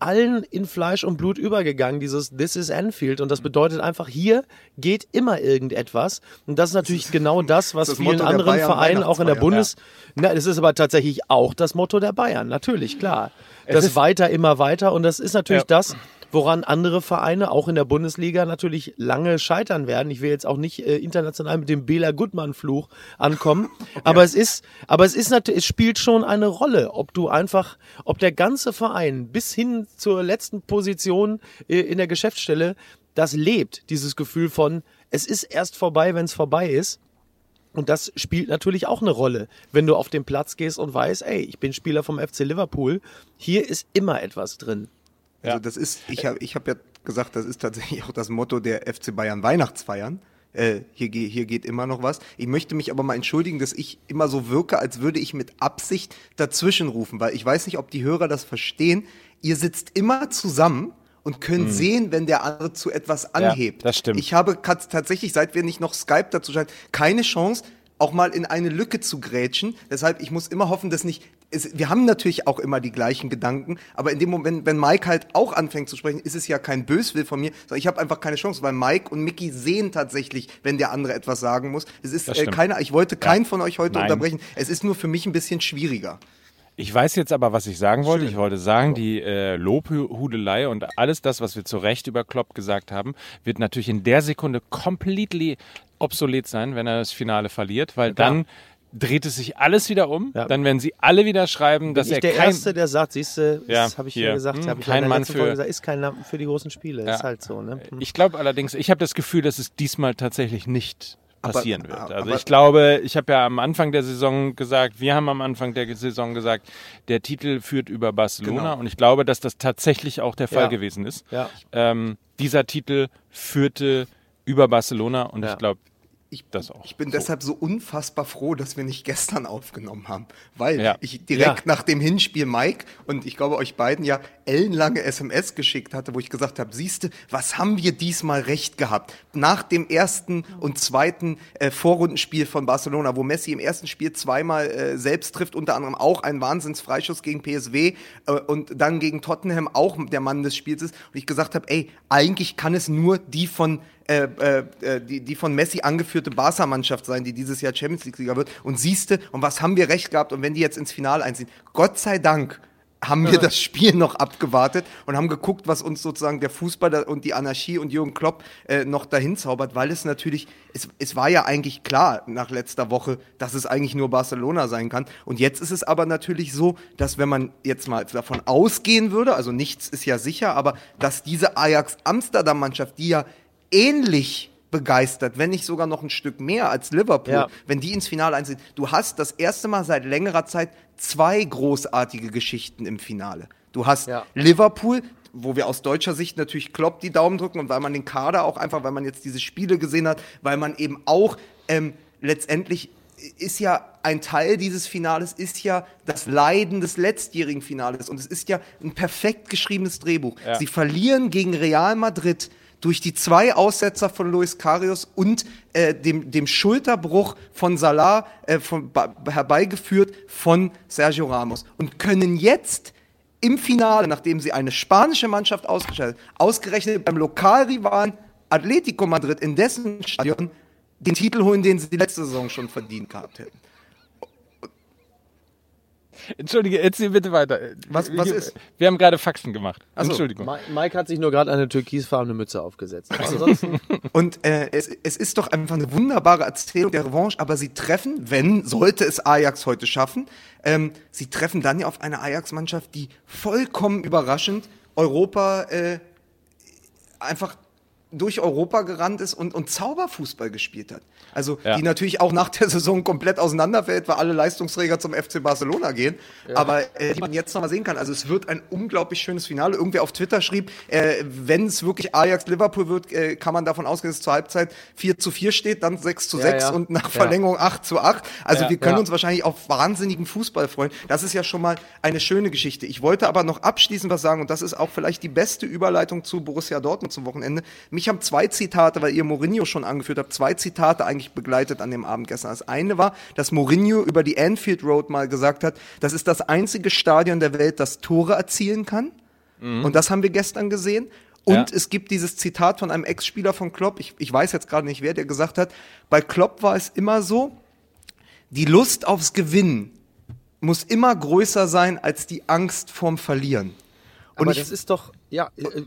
allen in Fleisch und Blut übergegangen, dieses This is Anfield. Und das bedeutet einfach, hier geht immer irgendetwas. Und das ist natürlich genau das, was das vielen Motto der anderen Vereinen auch in der Bundes... Na, das ist aber tatsächlich auch das Motto der Bayern, natürlich, klar. Das ist- weiter, immer weiter. Und das ist natürlich Ja. das, woran andere Vereine auch in der Bundesliga natürlich lange scheitern werden. Ich will jetzt auch nicht äh, international mit dem Bela Gutmann-Fluch ankommen, aber es ist, aber es ist natürlich, es spielt schon eine Rolle, ob du einfach, ob der ganze Verein bis hin zur letzten Position äh, in der Geschäftsstelle das lebt, dieses Gefühl von, es ist erst vorbei, wenn es vorbei ist. Und das spielt natürlich auch eine Rolle, wenn du auf den Platz gehst und weißt, ey, ich bin Spieler vom FC Liverpool, hier ist immer etwas drin. Also Ja. das ist, ich habe ich hab ja gesagt, das ist tatsächlich auch das Motto der FC Bayern Weihnachtsfeiern. Äh, hier, hier geht immer noch was. Ich möchte mich aber mal entschuldigen, dass ich immer so wirke, als würde ich mit Absicht dazwischenrufen, weil ich weiß nicht, ob die Hörer das verstehen. Ihr sitzt immer zusammen und könnt sehen, wenn der andere zu etwas anhebt. das stimmt. Ich habe tatsächlich, seit wir nicht noch Skype dazu scheint, keine Chance, auch mal in eine Lücke zu grätschen. Deshalb, ich muss immer hoffen, dass nicht. Es, wir haben natürlich auch immer die gleichen Gedanken, aber in dem Moment, wenn Mike halt auch anfängt zu sprechen, ist es ja kein Böswill von mir, sondern ich habe einfach keine Chance, weil Mike und Mickey sehen tatsächlich, wenn der andere etwas sagen muss. Es ist äh, keiner, ich wollte keinen von euch heute Nein. unterbrechen. Es ist nur für mich ein bisschen schwieriger. Ich weiß jetzt aber, was ich sagen wollte. Ich wollte sagen, die äh, Lobhudelei und alles das, was wir zu Recht über Klopp gesagt haben, wird natürlich in der Sekunde completely obsolet sein, wenn er das Finale verliert, weil klar. dann dreht es sich alles wieder um. Ja. Dann werden sie alle wieder schreiben, dass ich er der kein... Erste, der sagt, siehst du, Ja, das habe ich hier. ja gesagt, Hm, kein ja Mann für- Folge gesagt, ist kein Name für die großen Spiele, Ja. ist halt so, ne? Hm. Ich glaube allerdings, ich habe das Gefühl, dass es diesmal tatsächlich nicht Aber- passieren wird. Also aber- ich glaube, ich habe ja am Anfang der Saison gesagt, wir haben am Anfang der Saison gesagt, der Titel führt über Barcelona Genau. und ich glaube, dass das tatsächlich auch der Fall Ja. gewesen ist. Ja. Ähm, dieser Titel führte über Barcelona und Ja. ich glaube, Ich, Das auch. ich bin So. deshalb so unfassbar froh, dass wir nicht gestern aufgenommen haben, weil Ja. ich direkt Ja. nach dem Hinspiel Mike und ich glaube euch beiden ja ellenlange SMS geschickt hatte, wo ich gesagt habe, siehste, was haben wir diesmal recht gehabt? Nach dem ersten und zweiten äh, Vorrundenspiel von Barcelona, wo Messi im ersten Spiel zweimal äh, selbst trifft, unter anderem auch einen Wahnsinnsfreischuss gegen PSW äh, und dann gegen Tottenham auch der Mann des Spiels ist und ich gesagt habe, ey, eigentlich kann es nur die von äh, äh, äh, die, die von Messi angeführte Barca-Mannschaft sein, die dieses Jahr Champions League-Sieger wird. Und siehste, und was haben wir recht gehabt? Und wenn die jetzt ins Finale einziehen, Gott sei Dank haben wir das Spiel noch abgewartet und haben geguckt, was uns sozusagen der Fußball und die Anarchie und Jürgen Klopp äh, noch dahin zaubert, weil es natürlich, es, es war ja eigentlich klar nach letzter Woche, dass es eigentlich nur Barcelona sein kann. Und jetzt ist es aber natürlich so, dass wenn man jetzt mal davon ausgehen würde, also nichts ist ja sicher, aber dass diese Ajax-Amsterdam-Mannschaft, die ja ähnlich begeistert, wenn nicht sogar noch ein Stück mehr als Liverpool, Ja. wenn die ins Finale einziehen. Du hast das erste Mal seit längerer Zeit zwei großartige Geschichten im Finale. Du hast Ja. Liverpool, wo wir aus deutscher Sicht natürlich Klopp die Daumen drücken und weil man den Kader auch einfach, weil man jetzt diese Spiele gesehen hat, weil man eben auch ähm, letztendlich ist ja ein Teil dieses Finales ist ja das Leiden des letztjährigen Finales und es ist ja ein perfekt geschriebenes Drehbuch. Ja. Sie verlieren gegen Real Madrid durch die zwei Aussetzer von Luis Karius und äh, dem, dem Schulterbruch von Salah äh, von, herbeigeführt von Sergio Ramos und können jetzt im Finale, nachdem sie eine spanische Mannschaft ausgeschaltet, ausgerechnet beim Lokalrivalen Atletico Madrid in dessen Stadion den Titel holen, den sie letzte Saison schon verdient gehabt hätten. Entschuldige, erzähl bitte weiter. Was- was wir, ist? Wir haben gerade Faxen gemacht. Ach so. Entschuldigung. Ma- Mike hat sich nur gerade eine türkisfarbene Mütze aufgesetzt. Ansonsten, Und äh, es, es ist doch einfach eine wunderbare Erzählung der Revanche, aber sie treffen, wenn, sollte es Ajax heute schaffen, ähm, sie treffen dann ja auf eine Ajax-Mannschaft, die vollkommen überraschend Europa äh, einfach durch Europa gerannt ist und, und Zauberfußball gespielt hat. Also Ja. die natürlich auch nach der Saison komplett auseinanderfällt, weil alle Leistungsträger zum FC Barcelona gehen. Aber äh, die man jetzt nochmal sehen kann. Also es wird ein unglaublich schönes Finale. Irgendwer auf Twitter schrieb, äh, wenn es wirklich Ajax-Liverpool wird, äh, kann man davon ausgehen, dass es zur Halbzeit 4 zu 4 steht, dann 6 zu Ja, 6 ja. und nach Ja. Verlängerung 8 zu 8. Also Ja. wir können Ja. uns wahrscheinlich auf wahnsinnigen Fußball freuen. Das ist ja schon mal eine schöne Geschichte. Ich wollte aber noch abschließend was sagen und das ist auch vielleicht die beste Überleitung zu Borussia Dortmund zum Wochenende. Mich haben zwei Zitate, weil ihr Mourinho schon angeführt habt, zwei Zitate eigentlich begleitet an dem Abend gestern. Das eine war, dass Mourinho über die Anfield Road mal gesagt hat, das ist das einzige Stadion der Welt, das Tore erzielen kann. Und das haben wir gestern gesehen. Und Ja. es gibt dieses Zitat von einem Ex-Spieler von Klopp, ich, ich weiß jetzt gerade nicht wer, der gesagt hat, bei Klopp war es immer so, die Lust aufs Gewinnen muss immer größer sein als die Angst vorm Verlieren. Und aber ich, das ist doch, ja, äh,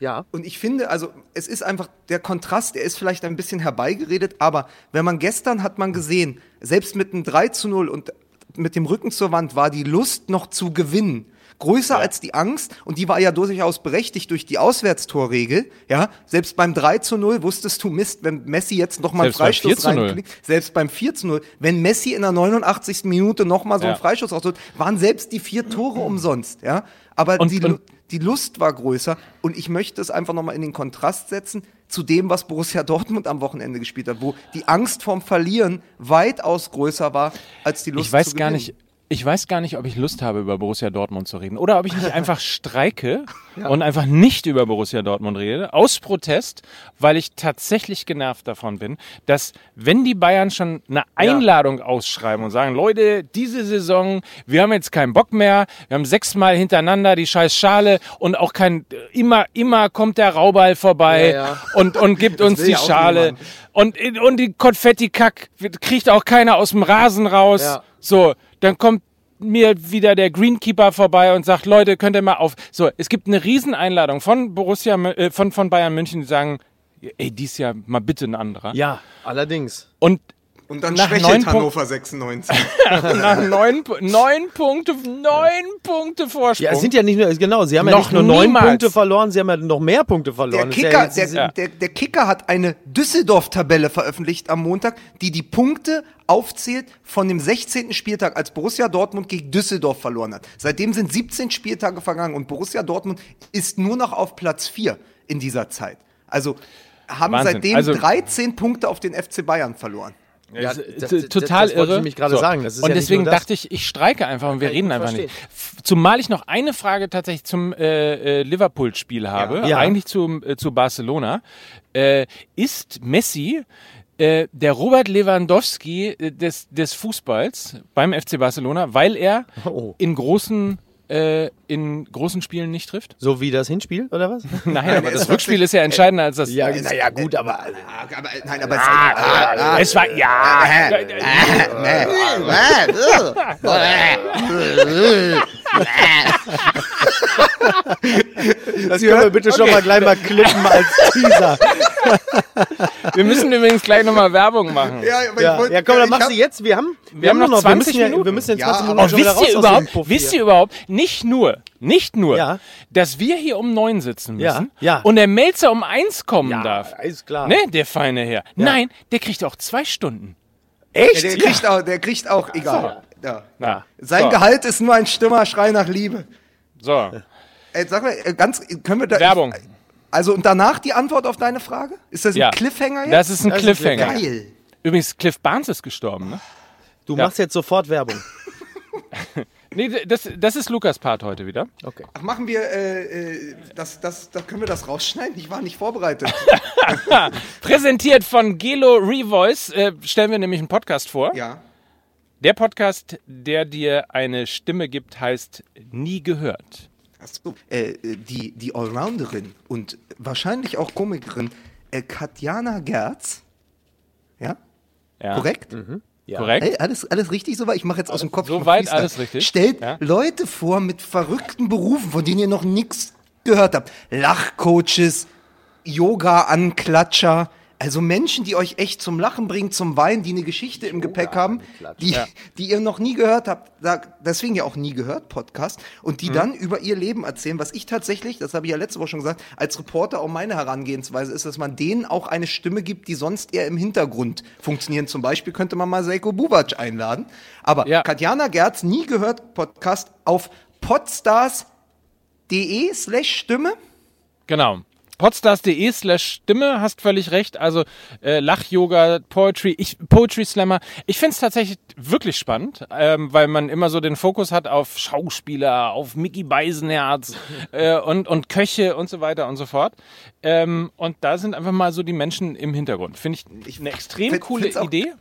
ja. und ich finde, also es ist einfach der Kontrast, der ist vielleicht ein bisschen herbeigeredet, aber wenn man gestern hat man gesehen, selbst mit einem 3 zu 0 und mit dem Rücken zur Wand war die Lust noch zu gewinnen größer als die Angst und die war ja durchaus berechtigt durch die Auswärtstorregel, ja. Selbst beim 3 zu 0 wusstest du, Mist, wenn Messi jetzt noch mal einen Selbst beim 4 Freistoß zu 0. reinkriegt, selbst beim 4 zu 0, wenn Messi in der 89. Minute noch mal so einen Ja. Freistoß rausholt, waren selbst die vier Tore umsonst, ja. Aber Und- die, und- die Lust war größer und ich möchte es einfach nochmal in den Kontrast setzen zu dem, was Borussia Dortmund am Wochenende gespielt hat, wo die Angst vorm Verlieren weitaus größer war als die Lust Ich weiß gar nicht, ich weiß gar nicht, ob ich Lust habe, über Borussia Dortmund zu reden. Oder ob ich nicht einfach streike und einfach nicht über Borussia Dortmund rede. Aus Protest, weil ich tatsächlich genervt davon bin, dass wenn die Bayern schon eine Einladung ausschreiben und sagen, Leute, diese Saison, wir haben jetzt keinen Bock mehr, wir haben sechsmal hintereinander die scheiß Schale und auch kein, immer, immer kommt der Rauball vorbei Ja, ja. und, und gibt uns die ja Schale. niemand. Und, und die Konfetti-Kack kriegt auch keiner aus dem Rasen raus. So, dann kommt mir wieder der Greenkeeper vorbei und sagt, Leute, könnt ihr mal auf. So, es gibt eine Rieseneinladung von Borussia, äh, von, von Bayern München, die sagen, ey, dies Jahr mal bitte ein anderer. Ja, allerdings. Und Und dann nach schwächelt Hannover 96. nach neun, neun Punkte, neun Punkte Vorsprung. Ja, es sind ja nicht nur, genau, sie haben ja Noch nicht nur neun. Punkte verloren, sie haben ja noch mehr Punkte Der verloren. Ist Kicker, ja jetzt- der, ja- der, der Kicker hat eine Düsseldorf-Tabelle veröffentlicht am Montag, die die Punkte aufzählt von dem 16. Spieltag, als Borussia Dortmund gegen Düsseldorf verloren hat. Seitdem sind 17 Spieltage vergangen und Borussia Dortmund ist nur noch auf Platz 4 in dieser Zeit. Also haben Wahnsinn. seitdem Also- 13 Punkte auf den FC Bayern verloren. Ja, Ja, das- das- total das ich irre. nämlich gerade sagen. Das ist und ja deswegen das. dachte ich, ich streike einfach und wir ich reden einfach verstehen. nicht. Zumal ich noch eine Frage tatsächlich zum äh, äh, Liverpool-Spiel habe, Ja. eigentlich zum, äh, zu Barcelona. Äh, ist Messi äh, der Robert Lewandowski des, des Fußballs beim FC Barcelona, weil er Oh. in großen äh, in großen Spielen nicht trifft? So wie das Hinspiel, oder was? Nein, aber er das Rückspiel ist ja entscheidender als das. Ja, naja, gut, aber. Ah, aber, nein, aber ah, es war ja. Das können wir bitte schon mal gleich mal klippen als Teaser. Wir müssen übrigens gleich nochmal Werbung machen. ja, aber Ja, ich wollte, ja komm, dann ich machst du jetzt. Wir haben, wir, haben noch wir 20 müssen ja, Minuten. Wir müssen in 20 Ja, Minuten aber Und schon wisst ihr überhaupt, wisst ihr überhaupt, nicht nur, nicht nur, Ja. dass wir hier um neun sitzen Ja, müssen ja. und der Melzer um eins kommen Ja, darf. ist klar. Ne, der feine Herr. Nein, der kriegt auch zwei Stunden. Ja, Echt? der kriegt auch, der kriegt auch, egal. Ja. Na, Sein so, Gehalt ist nur ein Stimmerschrei nach Liebe. So, Ey, sag mal, äh, ganz, können wir da. Werbung. Also und danach die Antwort auf deine Frage? Ist das ein Ja. Cliffhanger jetzt? Das ist ein Das ist Cliffhanger. geil. Übrigens, Cliff Barnes ist gestorben, ne? Du Ja. machst jetzt sofort Werbung. Nee, das, das ist Lukas Part heute wieder. Okay. Ach, machen wir, äh, äh, das, das, da können wir das rausschneiden? Ich war nicht vorbereitet. Präsentiert von Gelo Revoice äh, stellen wir nämlich einen Podcast vor. ja. Der Podcast, der dir eine Stimme gibt, heißt Nie gehört. So. Äh, die, die Allrounderin und wahrscheinlich auch Komikerin äh, Katjana Gerz. Ja? Ja. Korrekt? Ja, korrekt? Ey, alles, alles richtig soweit? Ich mache jetzt aus dem Kopf. so noch weit Freestyle. alles richtig. Stellt Ja. Leute vor mit verrückten Berufen, von denen ihr noch nichts gehört habt. Lachcoaches, Yoga-Anklatscher. Also Menschen, die euch echt zum Lachen bringen, zum Weinen, die eine Geschichte im Gepäck haben, die, die ihr noch nie gehört habt, deswegen ja auch nie gehört, Podcast, und die dann über ihr Leben erzählen, was ich tatsächlich, das habe ich ja letzte Woche schon gesagt, als Reporter auch meine Herangehensweise ist, dass man denen auch eine Stimme gibt, die sonst eher im Hintergrund funktionieren. Zum Beispiel könnte man mal Seiko Bubac einladen. Aber Ja. Katjana Gerz, nie gehört, Podcast auf podstars.de slash Stimme. Genau. Podstars.de slash Stimme, hast völlig recht. Also äh, Lach-Yoga, Poetry, ich, Poetry Slammer. Ich finde es tatsächlich wirklich spannend, ähm, weil man immer so den Fokus hat auf Schauspieler, auf Mickey Beisenherz äh, und, und Köche und so weiter und so fort. Ähm, und da sind einfach mal so die Menschen im Hintergrund. Finde ich eine extrem find- coole Idee.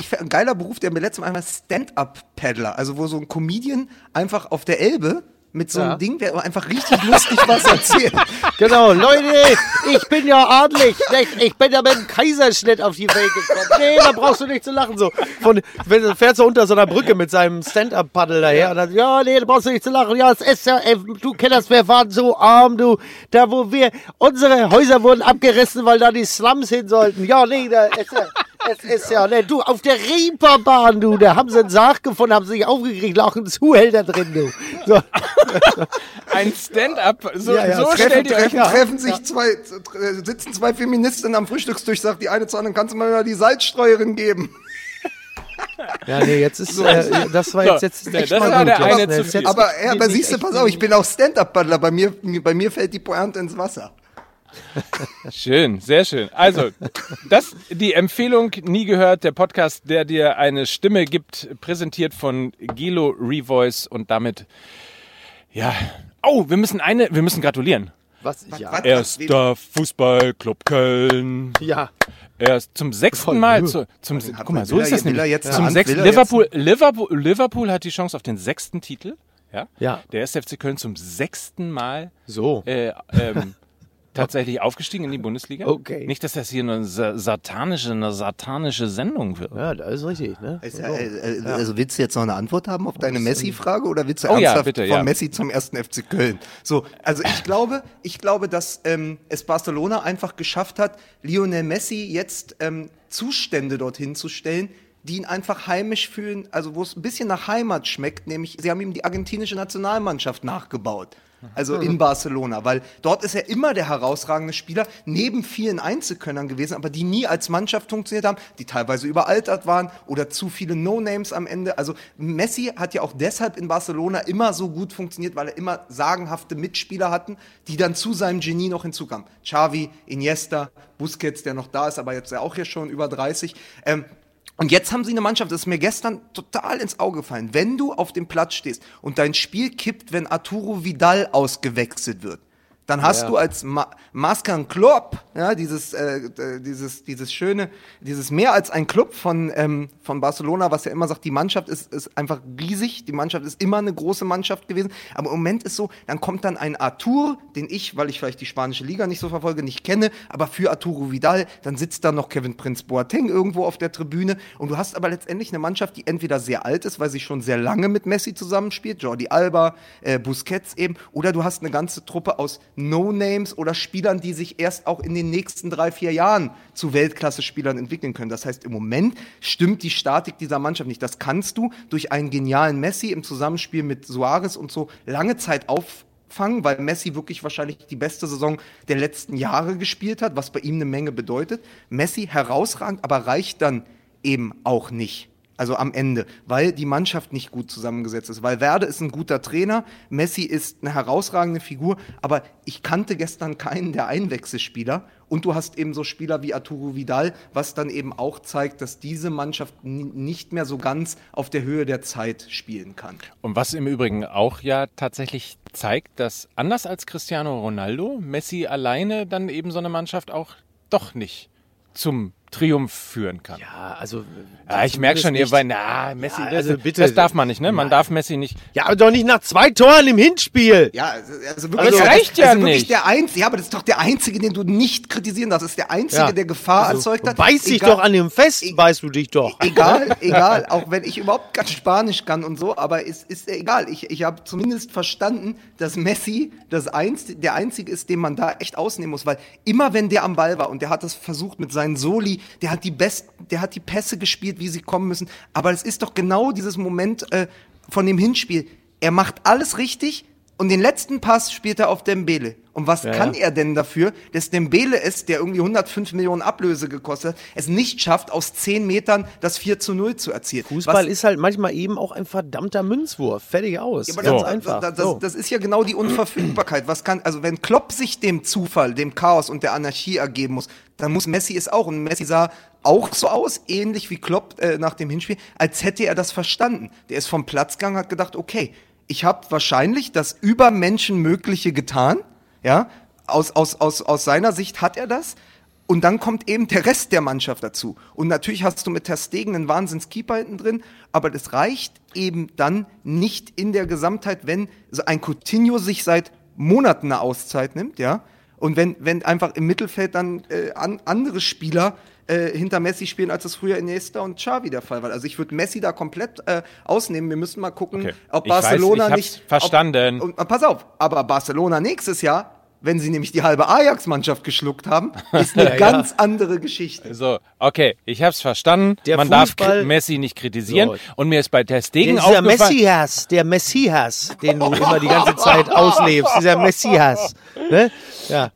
ich ein geiler Beruf, der mir letztes Mal einmal Stand-Up-Paddler, also wo so ein Comedian einfach auf der Elbe mit so einem Ja. Ding, der einfach richtig lustig was erzählt. Genau, Leute, ich bin ja adlig. Ich, ich bin ja mit dem Kaiserschnitt auf die Welt gekommen. Nee, da brauchst du nicht zu lachen. So, von, wenn du fährst so unter so einer Brücke mit seinem Stand-Up-Paddel daher. Und dann, ja, nee, da brauchst du nicht zu lachen. Ja, es ist ja, ey, du kennst, wir waren so arm, du. Da, wo wir, unsere Häuser wurden abgerissen, weil da die Slums hin sollten. Ja, nee, da ist ja, es ist ja, ne, du, auf der Reeperbahn, du, da haben sie einen Sarg gefunden, haben sie sich aufgekriegt, lag ein Zuhälter drin, du. So, Ein Stand-up, so, Ja, ja, so treffen, stellt ihr euch treffen, treffen sich zwei, äh, sitzen zwei Feministinnen am Frühstückstisch, sagt die eine zu anderen, kannst du mal die Salzstreuerin geben? Ja, nee, jetzt ist, äh, das war jetzt, jetzt echt das mal war gut. der jetzt, eine zu jetzt- viel. jetzt- Aber, ja, aber siehst du, pass auf, ich bin auch Stand-Up-Paddler, bei mir, bei mir fällt die Pointe ins Wasser. Schön, sehr schön. Also, das die Empfehlung nie gehört, der Podcast, der dir eine Stimme gibt, präsentiert von Gelo Revoice und damit ja. Oh, wir müssen eine, wir müssen gratulieren. Was? Ja. Was? Erster Fußballclub Köln. Ja. Er ist zum sechsten Mal zu, zum guck mal, so ist das nämlich. jetzt zum sechsten er jetzt- Liverpool, Liverpool Liverpool hat die Chance auf den sechsten Titel. Ja. Ja. Der erste FC Köln zum sechsten Mal So. äh, ähm, tatsächlich aufgestiegen in die Bundesliga. Okay. Nicht, dass das hier eine sa- satanische, eine satanische Sendung wird. Ja, das ist richtig, ne? Ja, äh, Also willst du jetzt noch eine Antwort haben auf deine Messi-Frage oder willst du Oh ja, ernsthaft bitte, von ja. Messi zum ersten FC Köln? So, also ich glaube, ich glaube, dass ähm, es Barcelona einfach geschafft hat, Lionel Messi jetzt ähm, Zustände dorthin zu stellen, die ihn einfach heimisch fühlen, also wo es ein bisschen nach Heimat schmeckt, nämlich sie haben ihm die argentinische Nationalmannschaft nachgebaut. Also in Barcelona, weil dort ist er immer der herausragende Spieler, neben vielen Einzelkönnern gewesen, aber die nie als Mannschaft funktioniert haben, die teilweise überaltert waren oder zu viele No-Names am Ende. Also Messi hat ja auch deshalb in Barcelona immer so gut funktioniert, weil er immer sagenhafte Mitspieler hatten, die dann zu seinem Genie noch hinzukamen. Xavi, Iniesta, Busquets, der noch da ist, aber jetzt ja auch hier schon über 30. Ähm, und jetzt haben sie eine Mannschaft, das ist mir gestern total ins Auge gefallen. Wenn du auf dem Platz stehst und dein Spiel kippt, wenn Arturo Vidal ausgewechselt wird, dann hast Ja. du als Ma Maskan Klopp, ja, dieses, äh, dieses, dieses schöne, dieses mehr als ein Club von, ähm, von Barcelona, was ja immer sagt, die Mannschaft ist, ist einfach riesig, die Mannschaft ist immer eine große Mannschaft gewesen, aber im Moment ist so, dann kommt dann ein Artur, den ich, weil ich vielleicht die spanische Liga nicht so verfolge, nicht kenne, aber für Arturo Vidal, dann sitzt da noch Kevin Prinz Boateng irgendwo auf der Tribüne und du hast aber letztendlich eine Mannschaft, die entweder sehr alt ist, weil sie schon sehr lange mit Messi zusammenspielt, Jordi Alba, äh, Busquets eben, oder du hast eine ganze Truppe aus No-Names oder Spielern, die sich erst auch in den nächsten drei, vier Jahren zu Weltklasse-Spielern entwickeln können. Das heißt, im Moment stimmt die Statik dieser Mannschaft nicht. Das kannst du durch einen genialen Messi im Zusammenspiel mit Suarez und so lange Zeit auffangen, weil Messi wirklich wahrscheinlich die beste Saison der letzten Jahre gespielt hat, was bei ihm eine Menge bedeutet. Messi herausragend, aber reicht dann eben auch nicht. Also am Ende, weil die Mannschaft nicht gut zusammengesetzt ist. Weil Werde ist ein guter Trainer, Messi ist eine herausragende Figur, aber ich kannte gestern keinen der Einwechselspieler. Und du hast eben so Spieler wie Arturo Vidal, was dann eben auch zeigt, dass diese Mannschaft nicht mehr so ganz auf der Höhe der Zeit spielen kann. Und was im Übrigen auch ja tatsächlich zeigt, dass anders als Cristiano Ronaldo, Messi alleine dann eben so eine Mannschaft auch doch nicht zum Triumph führen kann. Ja, also. Ja, ich merke schon, ihr bei, na, Messi, Ja, das, also bitte. das darf man nicht, ne? Man darf Messi nicht. Ja, aber doch nicht nach zwei Toren im Hinspiel. Ja, also, also Aber wirklich, das reicht ja also wirklich nicht. Der Einzige, ja, aber das ist doch der Einzige, den du nicht kritisieren darfst. Das ist der Einzige, Ja. der Gefahr erzeugt hat. Beiß dich Egal- doch an dem Fest, e- beißt du dich doch. Egal, egal, auch wenn ich überhaupt kein Spanisch kann und so, aber es ist egal. Ich, ich habe zumindest verstanden, dass Messi das Einz der Einzige ist, den man da echt ausnehmen muss, weil immer wenn der am Ball war und der hat das versucht mit seinen Soli, der hat die besten, der hat die Pässe gespielt, wie sie kommen müssen. Aber es ist doch genau dieses Moment äh, von dem Hinspiel. Er macht alles richtig und den letzten Pass spielt er auf Dembele. Und was kann er denn dafür, dass Dembele es, der irgendwie 105 Millionen Ablöse gekostet hat, es nicht schafft, aus 10 Metern das 4 zu 0 zu erzielen? Fußball was, ist halt manchmal eben auch ein verdammter Münzwurf. Fertig aus. aber Ganz das, einfach. Das, das, so. das ist ja genau die Unverfügbarkeit. Was kann, also wenn Klopp sich dem Zufall, dem Chaos und der Anarchie ergeben muss, dann muss Messi es auch. Und Messi sah auch so aus, ähnlich wie Klopp äh, nach dem Hinspiel, als hätte er das verstanden. Der ist vom Platz gegangen, hat gedacht, okay, ich habe wahrscheinlich das Übermenschenmögliche getan, ja, aus, aus, aus, aus seiner Sicht hat er das. Und dann kommt eben der Rest der Mannschaft dazu. Und natürlich hast du mit Ter Stegen einen Wahnsinns-Keeper hinten drin, aber das reicht eben dann nicht in der Gesamtheit, wenn ein Coutinho sich seit Monaten eine Auszeit nimmt, ja. Und wenn, wenn einfach im Mittelfeld dann äh, an, andere Spieler äh, hinter Messi spielen, als es früher Iniesta und Xavi der Fall war. Also ich würde Messi da komplett äh, ausnehmen. Wir müssen mal gucken, Okay. ob Ich weiß, Barcelona ich nicht. verstanden. Ob, und, pass auf, aber Barcelona nächstes Jahr, wenn sie nämlich die halbe Ajax-Mannschaft geschluckt haben, ist eine Ja, ja. ganz andere Geschichte. So, okay, ich hab's verstanden. Der Man darf Fußball- Kri- Messi nicht kritisieren. So. Und mir ist bei Ter Stegen dieser. Messias, der Messias, den du immer die ganze Zeit auslebst, dieser Messias. Ne? Ja.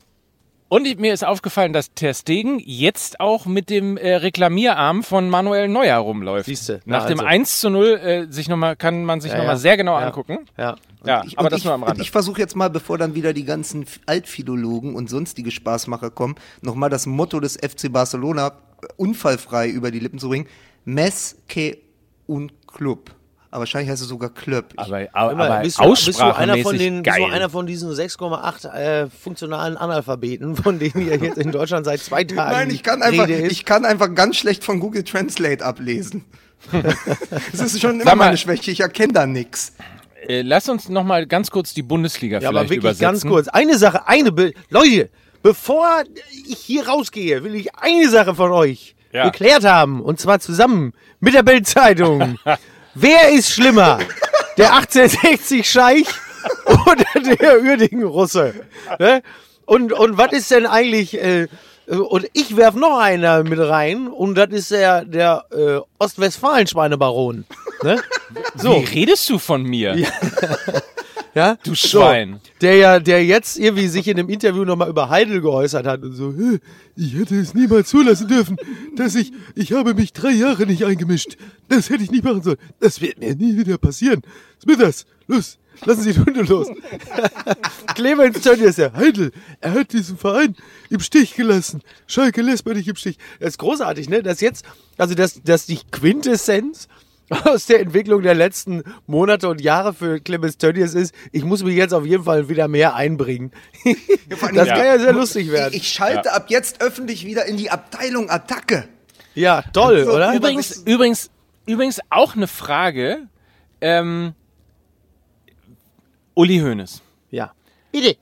Und mir ist aufgefallen, dass Ter Stegen jetzt auch mit dem äh, Reklamierarm von Manuel Neuer rumläuft. Siehste, na Nach dem also. 1 zu 0 äh, sich noch mal, kann man sich Ja, noch nochmal ja. sehr genau Ja. angucken. Ja. Ja, Ich- aber das ich, nur am Rande. Ich versuche jetzt mal, bevor dann wieder die ganzen Altphilologen und sonstige Spaßmacher kommen, nochmal das Motto des FC Barcelona äh, unfallfrei über die Lippen zu bringen. Mes que un club. Aber wahrscheinlich heißt es sogar Club. Ich, Aber, aber, Immer, aber bist, du, bist, du einer von den, bist geil. du einer von diesen 6,8 äh, funktionalen Analphabeten, von denen ja jetzt in Deutschland seit zwei Tagen Nein, ich kann, einfach, ich kann einfach ganz schlecht von Google Translate ablesen. Das ist schon immer mal- meine Schwäche, ich erkenne da nichts. äh, lass uns noch mal ganz kurz die Bundesliga Ja, vielleicht aber wirklich übersetzen. ganz kurz. Eine Sache, eine Be Leute, bevor ich hier rausgehe, will ich eine Sache von euch Ja. geklärt haben. Und zwar zusammen mit der Bildzeitung. Wer ist schlimmer? Der 1860 Scheich oder der Uerdingen Russe? Ne? Und, und was ist denn eigentlich, äh, und ich werf noch einer mit rein, und das ist der, der äh, Ostwestfalen-Schweinebaron. Ne? So. Wie redest du von mir? Ja? Du Schwein. So, der ja, der jetzt irgendwie sich in einem Interview nochmal über Heidel geäußert hat und so, "Hä, ich hätte es niemals zulassen dürfen, dass ich, ich habe mich drei Jahre nicht eingemischt. Das hätte ich nicht machen sollen. Das wird mir nie wieder passieren. Smithers, los, lassen Sie die Hunde los. Clemens Tönnies, der Heidel, er hat diesen Verein im Stich gelassen. Schalke lässt man nicht im Stich. Das ist großartig, ne? Dass jetzt, also dass, dass die Quintessenz aus der Entwicklung der letzten Monate und Jahre für Clemens Tönnies ist, ich muss mich jetzt auf jeden Fall wieder mehr einbringen. das Ja. kann ja sehr lustig werden. Ich, ich schalte ab jetzt öffentlich wieder in die Abteilung Attacke. ja, toll, So, oder? Übrigens, übrigens, übrigens auch eine Frage. Ähm, Uli Hoeneß. Ja. Bitte.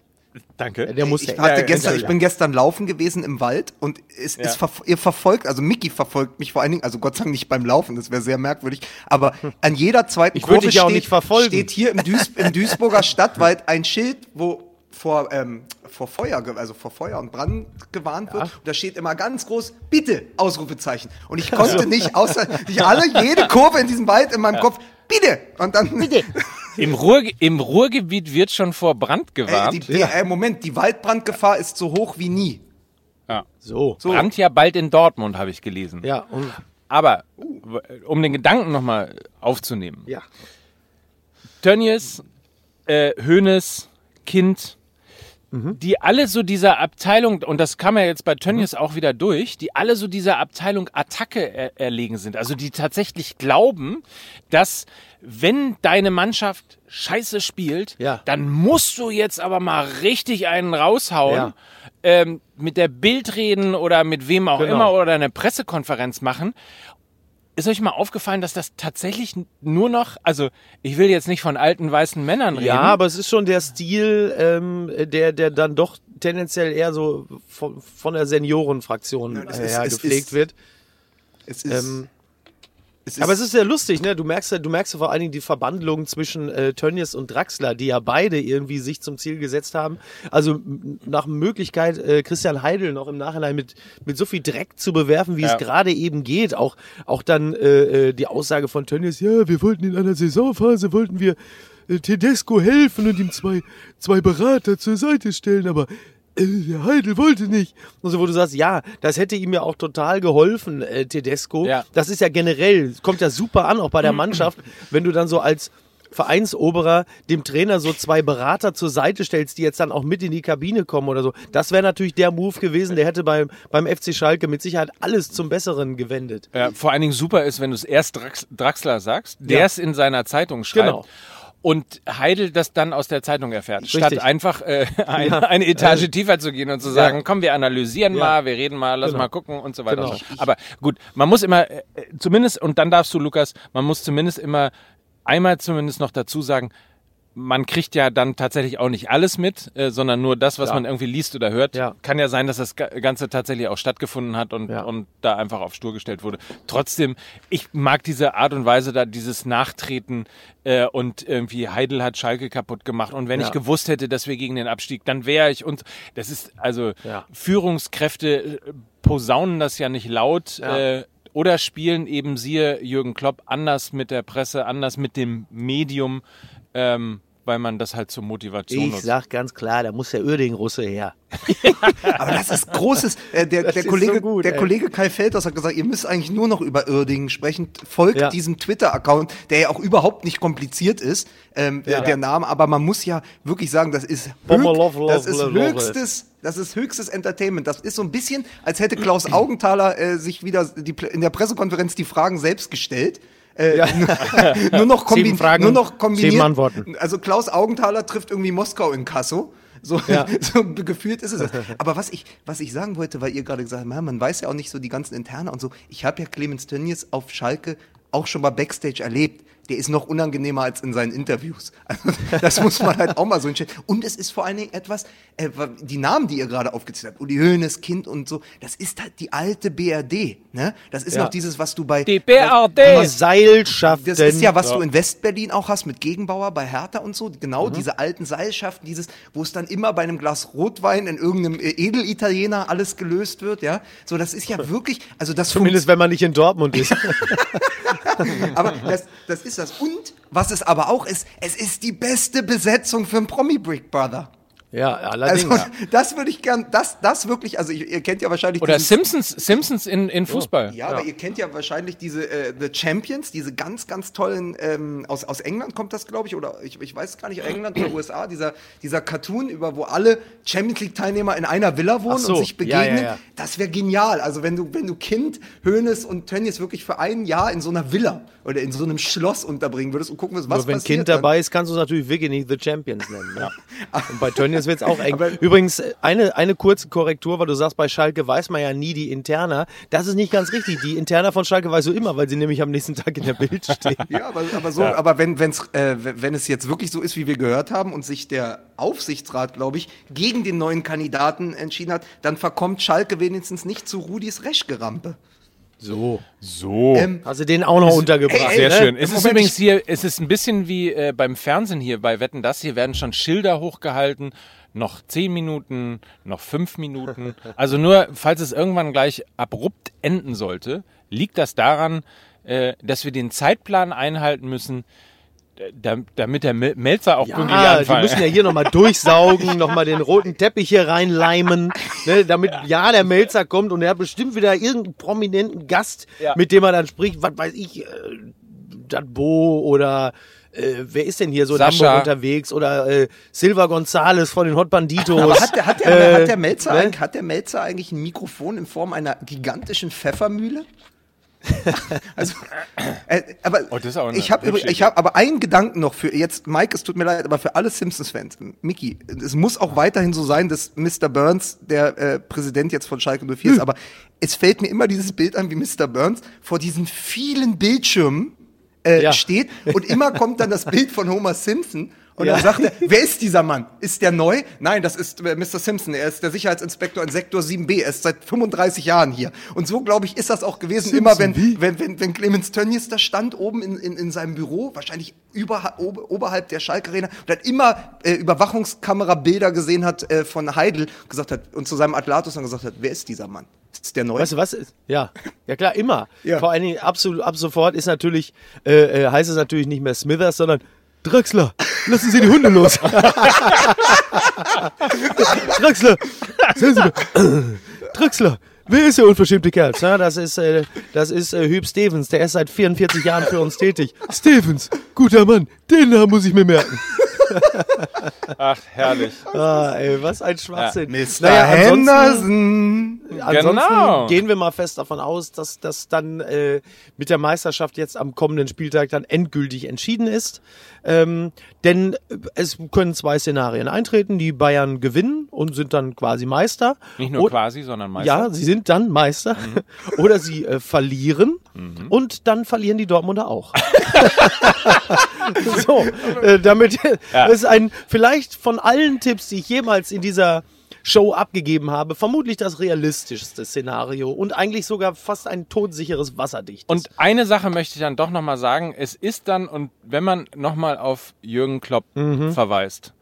Danke. Der muss Ich, ja- hatte Ja, gestern, ja. ich bin gestern laufen gewesen im Wald und es Ja. ist verf- ihr verfolgt, also Mickey verfolgt mich vor allen Dingen, also Gott sei Dank nicht beim Laufen, das wäre sehr merkwürdig, aber an jeder zweiten Ich würde Kurve ja steht, nicht verfolgen. steht hier im, Duis im Duisburger Stadtwald ein Schild, wo vor, ähm, vor Feuer, also vor Feuer und Brand gewarnt wird. Und da steht immer ganz groß, bitte, Ausrufezeichen. Und ich konnte nicht, außer, nicht alle, jede Kurve in diesem Wald in meinem Kopf, bitte. Und dann, bitte. Im, Ruhr, Im Ruhrgebiet wird schon vor Brand Äh, gewarnt. die, die, äh, Moment, die Waldbrandgefahr ist so hoch wie nie. ja. So. So. Brand ja bald in Dortmund, habe ich gelesen. Ja, und, Aber um den Gedanken nochmal aufzunehmen. ja. Tönnies, äh, Hoeneß, Kind, die alle so dieser Abteilung, und das kam ja jetzt bei Tönnies auch wieder durch, die alle so dieser Abteilung Attacke er erlegen sind. Also die tatsächlich glauben, dass wenn deine Mannschaft scheiße spielt, Ja. dann musst du jetzt aber mal richtig einen raushauen. Ja. Ähm, mit der Bild reden oder mit wem auch Genau. immer oder eine Pressekonferenz machen. Ist euch mal aufgefallen, dass das tatsächlich nur noch, also ich will jetzt nicht von alten weißen Männern reden. Ja, aber es ist schon der Stil, ähm, der, der dann doch tendenziell eher so von, von der Seniorenfraktion es her ist- gepflegt ist- wird. Es ist, Ähm, es aber es ist sehr lustig, ne? Du merkst ja, du merkst ja vor allen Dingen die Verbandlung zwischen äh, Tönnies und Draxler, die ja beide irgendwie sich zum Ziel gesetzt haben. Also nach Möglichkeit, äh, Christian Heidel noch im Nachhinein mit, mit so viel Dreck zu bewerfen, wie Ja. es gerade eben geht. Auch, auch dann äh, äh, die Aussage von Tönnies, ja, wir wollten in einer Saisonphase, wollten wir äh, Tedesco helfen und ihm zwei, zwei Berater zur Seite stellen, aber der Heidel wollte nicht. Und so, wo du sagst, ja, das hätte ihm ja auch total geholfen, äh, Tedesco. Ja. Das ist ja generell, kommt ja super an, auch bei der Mannschaft, wenn du dann so als Vereinsoberer dem Trainer so zwei Berater zur Seite stellst, die jetzt dann auch mit in die Kabine kommen oder so. Das wäre natürlich der Move gewesen, der hätte beim, beim FC Schalke mit Sicherheit alles zum Besseren gewendet. Ja, vor allen Dingen super ist, wenn du es erst Drax Draxler sagst, der Ja. es in seiner Zeitung schreibt. Genau. Und Heidel das dann aus der Zeitung erfährt, Richtig. statt einfach äh, ein, Ja. eine Etage tiefer zu gehen und zu sagen, Ja. komm, wir analysieren Ja. mal, wir reden mal, lass Genau. mal gucken und so weiter. Genau. Aber gut, man muss immer, äh, zumindest, und dann darfst du, Lukas, man muss zumindest immer einmal zumindest noch dazu sagen, man kriegt ja dann tatsächlich auch nicht alles mit, äh, sondern nur das, was Ja. man irgendwie liest oder hört. Ja. Kann ja sein, dass das Ga- Ganze tatsächlich auch stattgefunden hat und, Ja. und da einfach auf Stur gestellt wurde. Trotzdem, ich mag diese Art und Weise da, dieses Nachtreten äh, und irgendwie Heidel hat Schalke kaputt gemacht und wenn ich gewusst hätte, dass wir gegen den Abstieg, dann wäre ich und das ist also. Führungskräfte äh, posaunen das ja nicht laut. Äh, oder spielen eben siehe Jürgen Klopp anders mit der Presse, anders mit dem Medium, ähm, weil man das halt zur Motivation Ich nutzt. sag ganz klar, da muss der Uerding-Russe her. aber das ist großes. Äh, der, der, Kollege, so gut, der ey. Kollege Kai Feldhaus hat gesagt, ihr müsst eigentlich nur noch über Uerdingen sprechen. Folgt Ja. diesem Twitter-Account, der ja auch überhaupt nicht kompliziert ist, ähm, Ja. der, der Name. Aber man muss ja wirklich sagen, das ist, höch, love, love, das ist höchstes. Das ist höchstes Entertainment. Das ist so ein bisschen, als hätte Klaus Augenthaler äh, sich wieder die, in der Pressekonferenz die Fragen selbst gestellt. Äh, nur noch, Sieben Fragen, nur noch kombiniert. Antworten. Also Klaus Augenthaler trifft irgendwie Moskau in Kasso. So, Ja. so gefühlt ist es das. Aber was ich, was ich sagen wollte, weil ihr gerade gesagt habt, man man weiß ja auch nicht so die ganzen Interne und so. Ich habe ja Clemens Tönnies auf Schalke auch schon mal Backstage erlebt. Der ist noch unangenehmer als in seinen Interviews. Also, das muss man halt auch mal so entscheiden. Und es ist vor allen Dingen etwas, äh, die Namen, die ihr gerade aufgezählt habt, Uli Hoeneß, Kind und so, das ist halt die alte BRD. Ne? Das ist Ja. noch dieses, was du bei Die BRD. Die Seilschaften. das ist ja, was du in Westberlin auch hast mit Gegenbauer bei Hertha und so. Genau, diese alten Seilschaften, dieses, wo es dann immer bei einem Glas Rotwein in irgendeinem äh, Edelitaliener alles gelöst wird, ja. So, das ist ja wirklich, also das Zumindest wenn man nicht in Dortmund ist. aber das, das ist das. Und was es aber auch ist, es ist die beste Besetzung für einen Promi Brick Brother. Ja, allerdings. Also, das würde ich gern, das, das wirklich, also ihr, ihr kennt ja wahrscheinlich Oder diesen- Simpsons, Simpsons in, in Fußball. Ja, aber ihr kennt ja wahrscheinlich diese äh, The Champions, diese ganz, ganz tollen, ähm, aus, aus England kommt das, glaube ich, oder ich, ich weiß es gar nicht, England oder USA, dieser, dieser Cartoon, über wo alle Champions League-Teilnehmer in einer Villa wohnen so, und sich ja, begegnen. ja, ja. Das wäre genial. Also wenn du, wenn du Kind, Hönes und Tönnies wirklich für ein Jahr in so einer Villa oder in so einem Schloss unterbringen würdest und gucken würdest, was Nur wenn passiert Kind dann. dabei ist, kannst du es natürlich wirklich nicht The Champions nennen. Ja. Und bei Tönnies wird es auch eng. Übrigens, äh, eine, eine kurze Korrektur, weil du sagst, bei Schalke weiß man ja nie die Interna. Das ist nicht ganz richtig. Die Interna von Schalke weißt du immer, weil sie nämlich am nächsten Tag in der Bild stehen. Ja, aber, aber so, aber wenn, wenn's, äh, wenn es jetzt wirklich so ist, wie wir gehört haben und sich der Aufsichtsrat, glaube ich, gegen den neuen Kandidaten entschieden hat, dann verkommt Schalke wenigstens nicht zu Rudis Reschgerampe. So. So. Ähm, du den auch noch untergebracht? ey, ey, Sehr ne? schön. Es ist Moment, übrigens hier, es ist ein bisschen wie äh, beim Fernsehen hier bei Wetten das. Hier werden schon Schilder hochgehalten. Noch zehn Minuten, noch fünf Minuten. Also nur, falls es irgendwann gleich abrupt enden sollte, liegt das daran, äh, dass wir den Zeitplan einhalten müssen, äh, damit der Mel- Melzer auch pünktlich Ja, die anfangen. müssen ja hier nochmal durchsaugen, nochmal den roten Teppich hier reinleimen, ne, damit ja der Melzer kommt und er hat bestimmt wieder irgendeinen prominenten Gast, Ja. mit dem er dann spricht, was weiß ich, äh, Datbo oder äh, wer ist denn hier so in Sascha. Hamburg unterwegs oder äh, Silva Gonzales von den Hot Banditos. aber hat der, hat, der, Äh, hat, der Melzer, ne? eigentlich- hat der Melzer eigentlich ein Mikrofon in Form einer gigantischen Pfeffermühle? also, äh, aber Oh, das ist auch ich habe ich habe aber einen Gedanken noch für jetzt Mike, es tut mir leid, aber für alle Simpsons-Fans, Mickey, es muss auch weiterhin so sein, dass Mr. Burns der äh, Präsident jetzt von Schalke 04 Hm. ist, aber es fällt mir immer dieses Bild an, wie Mr. Burns vor diesen vielen Bildschirmen äh, Ja. steht und immer kommt dann das Bild von Homer Simpson und Ja. dann sagt er, wer ist dieser Mann? Ist der neu? Nein, das ist äh, Mr. Simpson. Er ist der Sicherheitsinspektor in Sektor 7b. Er ist seit 35 Jahren hier. Und so, glaube ich, ist das auch gewesen, immer wenn, wenn, wenn, wenn Clemens Tönnies da stand oben in, in, in seinem Büro, wahrscheinlich über, ober, oberhalb der Schalke-Arena, und hat immer äh, Überwachungskamerabilder gesehen hat äh, von Heidel, gesagt hat, und zu seinem Atlatus dann gesagt hat, wer ist dieser Mann? Ist der neu? Weißt du was? Ja, ja klar, immer. Ja. Vor allen Dingen absolut, ab sofort ist natürlich, äh, äh, heißt es natürlich nicht mehr Smithers, sondern Draxler, lassen Sie die Hunde los. Draxler, sehen Sie mir. Draxler, wer ist der unverschämte Kerl? Na, das ist, äh, das ist äh, Hüb Stevens, der ist seit 44 Jahren für uns tätig. Stevens, guter Mann, den Namen muss ich mir merken. Ach, herrlich. Ah, ey, was ein Schwachsinn. Mr. ansonsten- Henderson. Ansonsten Genau. gehen wir mal fest davon aus, dass das dann äh, mit der Meisterschaft jetzt am kommenden Spieltag dann endgültig entschieden ist. Ähm, denn äh, es können zwei Szenarien eintreten. Die Bayern gewinnen und sind dann quasi Meister. Nicht nur Und- quasi, sondern meistens. Ja, sie sind dann Meister. Mhm. Oder sie äh, verlieren und dann verlieren die Dortmunder auch. so, äh, damit Ja. das ist ein vielleicht von allen Tipps, die ich jemals in dieser Show abgegeben habe, vermutlich das realistischste Szenario und eigentlich sogar fast ein todsicheres wasserdichtes. Und eine Sache möchte ich dann doch nochmal sagen. Es ist dann, und wenn man nochmal auf Jürgen Klopp verweist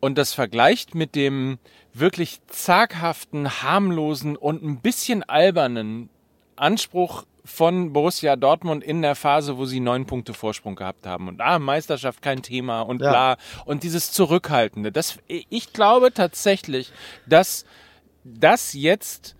und das vergleicht mit dem wirklich zaghaften, harmlosen und ein bisschen albernen Anspruch von Borussia Dortmund in der Phase, wo sie neun Punkte Vorsprung gehabt haben. Und ah, Meisterschaft kein Thema und Ja. bla. Und dieses Zurückhaltende. Das, ich glaube tatsächlich, dass das jetzt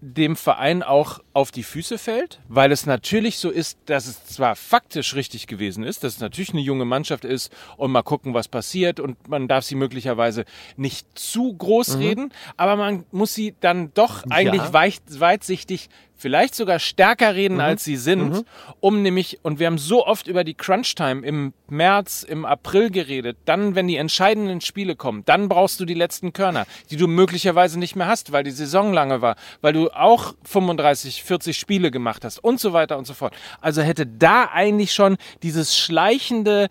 dem Verein auch auf die Füße fällt, weil es natürlich so ist, dass es zwar faktisch richtig gewesen ist, dass es natürlich eine junge Mannschaft ist und mal gucken, was passiert und man darf sie möglicherweise nicht zu groß reden, aber man muss sie dann doch eigentlich weit, weitsichtig vielleicht sogar stärker reden, als sie sind, um nämlich, und wir haben so oft über die Crunch-Time im März, im April geredet, dann, wenn die entscheidenden Spiele kommen, dann brauchst du die letzten Körner, die du möglicherweise nicht mehr hast, weil die Saison lange war, weil du auch 35, 40 Spiele gemacht hast und so weiter und so fort. Also hätte da eigentlich schon dieses schleichende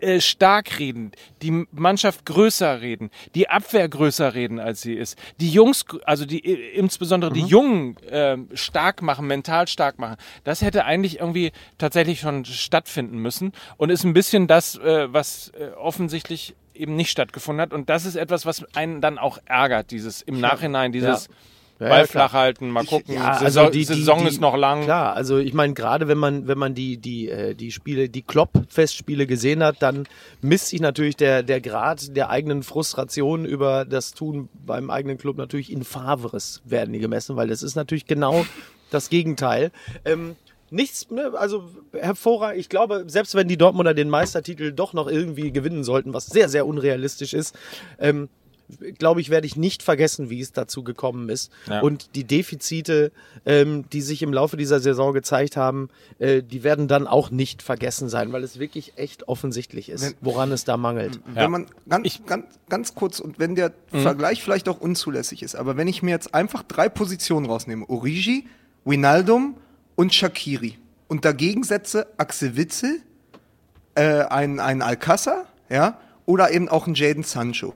äh, stark reden, die Mannschaft größer reden, die Abwehr größer reden, als sie ist, die Jungs, also die äh, insbesondere die Jungen äh, stark machen, mental stark machen. Das hätte eigentlich irgendwie tatsächlich schon stattfinden müssen und ist ein bisschen das, äh, was äh, offensichtlich eben nicht stattgefunden hat. Und das ist etwas, was einen dann auch ärgert, dieses im Nachhinein, dieses Ja, Ball ja, flach halten, mal gucken, Ja, Saison, also die, die, Saison die, ist noch lang. Klar, also ich meine, gerade wenn man, wenn man die, die, äh, die Spiele, die Klopp-Festspiele gesehen hat, dann misst sich natürlich der, der Grad der eigenen Frustration über das Tun beim eigenen Club natürlich in Favres werden die gemessen, weil das ist natürlich genau das Gegenteil. Ähm, Nichts, ne, also hervorragend. Ich glaube, selbst wenn die Dortmunder den Meistertitel doch noch irgendwie gewinnen sollten, was sehr, sehr unrealistisch ist, ähm, glaube ich, werde ich nicht vergessen, wie es dazu gekommen ist. Ja. Und die Defizite, ähm, die sich im Laufe dieser Saison gezeigt haben, äh, die werden dann auch nicht vergessen sein, weil es wirklich echt offensichtlich ist, woran es da mangelt. Wenn Ja. man ganz, ganz, ganz kurz und wenn der Vergleich vielleicht auch unzulässig ist, aber wenn ich mir jetzt einfach drei Positionen rausnehme, Origi, Wijnaldum und Shakiri und dagegen setze Axel Witzel, äh, ein, ein Alcázar, ja, oder eben auch ein Jaden Sancho.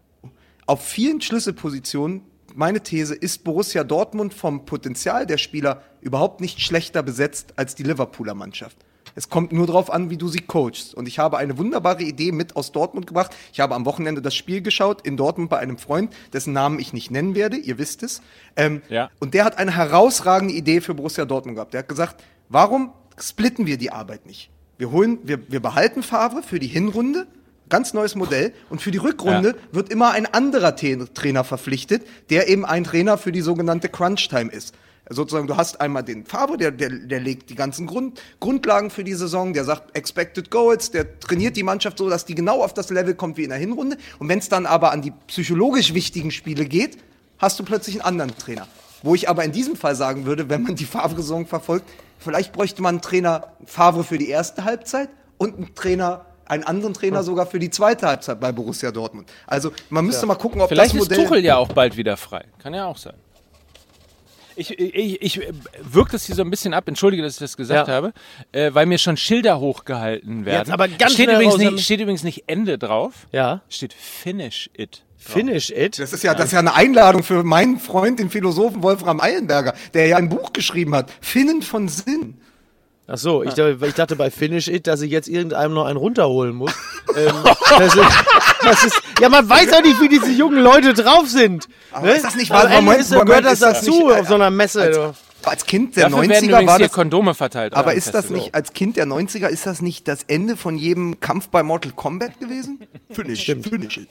Auf vielen Schlüsselpositionen, meine These, ist Borussia Dortmund vom Potenzial der Spieler überhaupt nicht schlechter besetzt als die Liverpooler Mannschaft. Es kommt nur darauf an, wie du sie coachst. Und ich habe eine wunderbare Idee mit aus Dortmund gebracht. Ich habe am Wochenende das Spiel geschaut in Dortmund bei einem Freund, dessen Namen ich nicht nennen werde. Ihr wisst es. Ähm, Ja. Und der hat eine herausragende Idee für Borussia Dortmund gehabt. Der hat gesagt, warum splitten wir die Arbeit nicht? Wir holen, wir, wir behalten Favre für die Hinrunde, ganz neues Modell, und für die Rückrunde Ja. wird immer ein anderer Trainer verpflichtet, der eben ein Trainer für die sogenannte Crunch-Time ist. Sozusagen, du hast einmal den Favre, der, der, der legt die ganzen Grund, Grundlagen für die Saison, der sagt Expected Goals, der trainiert die Mannschaft so, dass die genau auf das Level kommt wie in der Hinrunde. Und wenn es dann aber an die psychologisch wichtigen Spiele geht, hast du plötzlich einen anderen Trainer. Wo ich aber in diesem Fall sagen würde, wenn man die Favre-Saison verfolgt, Vielleicht bräuchte man einen Trainer Favre für die erste Halbzeit und einen Trainer, einen anderen Trainer sogar für die zweite Halbzeit bei Borussia Dortmund. Also man müsste mal gucken, ob Vielleicht das ist Modell... Tuchel ja auch bald wieder frei. Kann ja auch sein. Ich, ich, ich wirke das hier so ein bisschen ab, entschuldige, dass ich das gesagt Ja. habe, äh, weil mir schon Schilder hochgehalten werden. Jetzt aber ganz steht, schnell übrigens raus, nicht, steht übrigens nicht Ende drauf, Ja. steht Finish it. Finish it. Das ist ja, das ist ja eine Einladung für meinen Freund, den Philosophen Wolfram Eilenberger, der ja ein Buch geschrieben hat, Finnen von Sinn. Ach so, ich, dachte- ich dachte bei Finish It, dass ich jetzt irgendeinem noch einen runterholen muss. ähm, das ist, das ist, ja, man weiß ja nicht, wie diese jungen Leute drauf sind. Aber ne? ist das nicht- Am Moment, ist, Moment, gehört das dazu nicht, äh, auf so einer Messe. als-. Als Kind der Dafür werden 90er übrigens war hier das Kondome verteilt. Aber ist das nicht, als Kind der 90er, ist das nicht das Ende von jedem Kampf bei Mortal Kombat gewesen? Finish, finish it.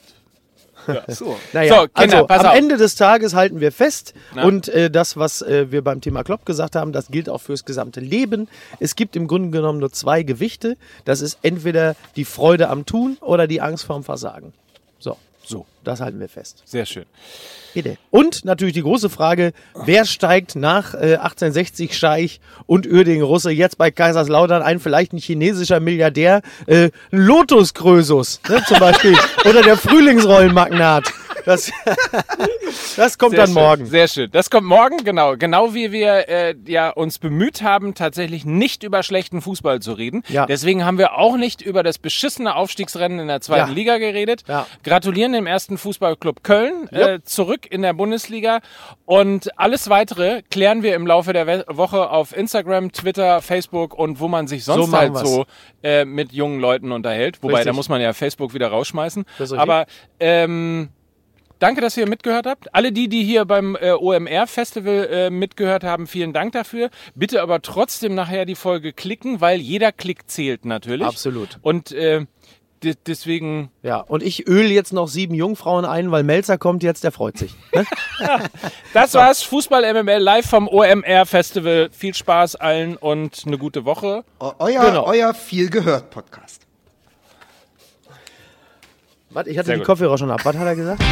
So. Naja, So, Kinder, also pass am auf. Ende des Tages halten wir fest Na? und äh, das, was äh, wir beim Thema Klopp gesagt haben, das gilt auch fürs gesamte Leben. Es gibt im Grunde genommen nur zwei Gewichte. Das ist entweder die Freude am Tun oder die Angst vorm Versagen. Das halten wir fest. Sehr schön. Bitte. Und natürlich die große Frage, wer steigt nach äh, 1860 Scheich und Uerdingen Russe jetzt bei Kaiserslautern ein, vielleicht ein chinesischer Milliardär, äh, Lotus Krösus ne, zum Beispiel, oder der Frühlingsrollenmagnat. Das, das kommt Sehr dann schön, morgen. Sehr schön. Das kommt morgen, genau. Genau wie wir äh, ja uns bemüht haben, tatsächlich nicht über schlechten Fußball zu reden. Ja. Deswegen haben wir auch nicht über das beschissene Aufstiegsrennen in der zweiten Ja. Liga geredet. Ja. Gratulieren dem ersten Fußballclub Köln äh, zurück in der Bundesliga. Und alles weitere klären wir im Laufe der We Woche auf Instagram, Twitter, Facebook und wo man sich sonst machen halt wir's. so äh, mit jungen Leuten unterhält. Wobei, Richtig. da muss man ja Facebook wieder rausschmeißen. Das ist richtig. Aber ähm, Danke, dass ihr mitgehört habt. Alle die, die hier beim äh, OMR-Festival äh, mitgehört haben, vielen Dank dafür. Bitte aber trotzdem nachher die Folge klicken, weil jeder Klick zählt natürlich. Absolut. Und äh, de- deswegen, Ja, und ich öle jetzt noch sieben Jungfrauen ein, weil Melzer kommt jetzt, der freut sich. Ne? das war's. Fußball MML live vom OMR-Festival. Viel Spaß allen und eine gute Woche. Eu- Euer, Genau. euer viel gehört Podcast. Warte, ich hatte Sehr die gut. Kopfhörer schon ab. Was hat er gesagt?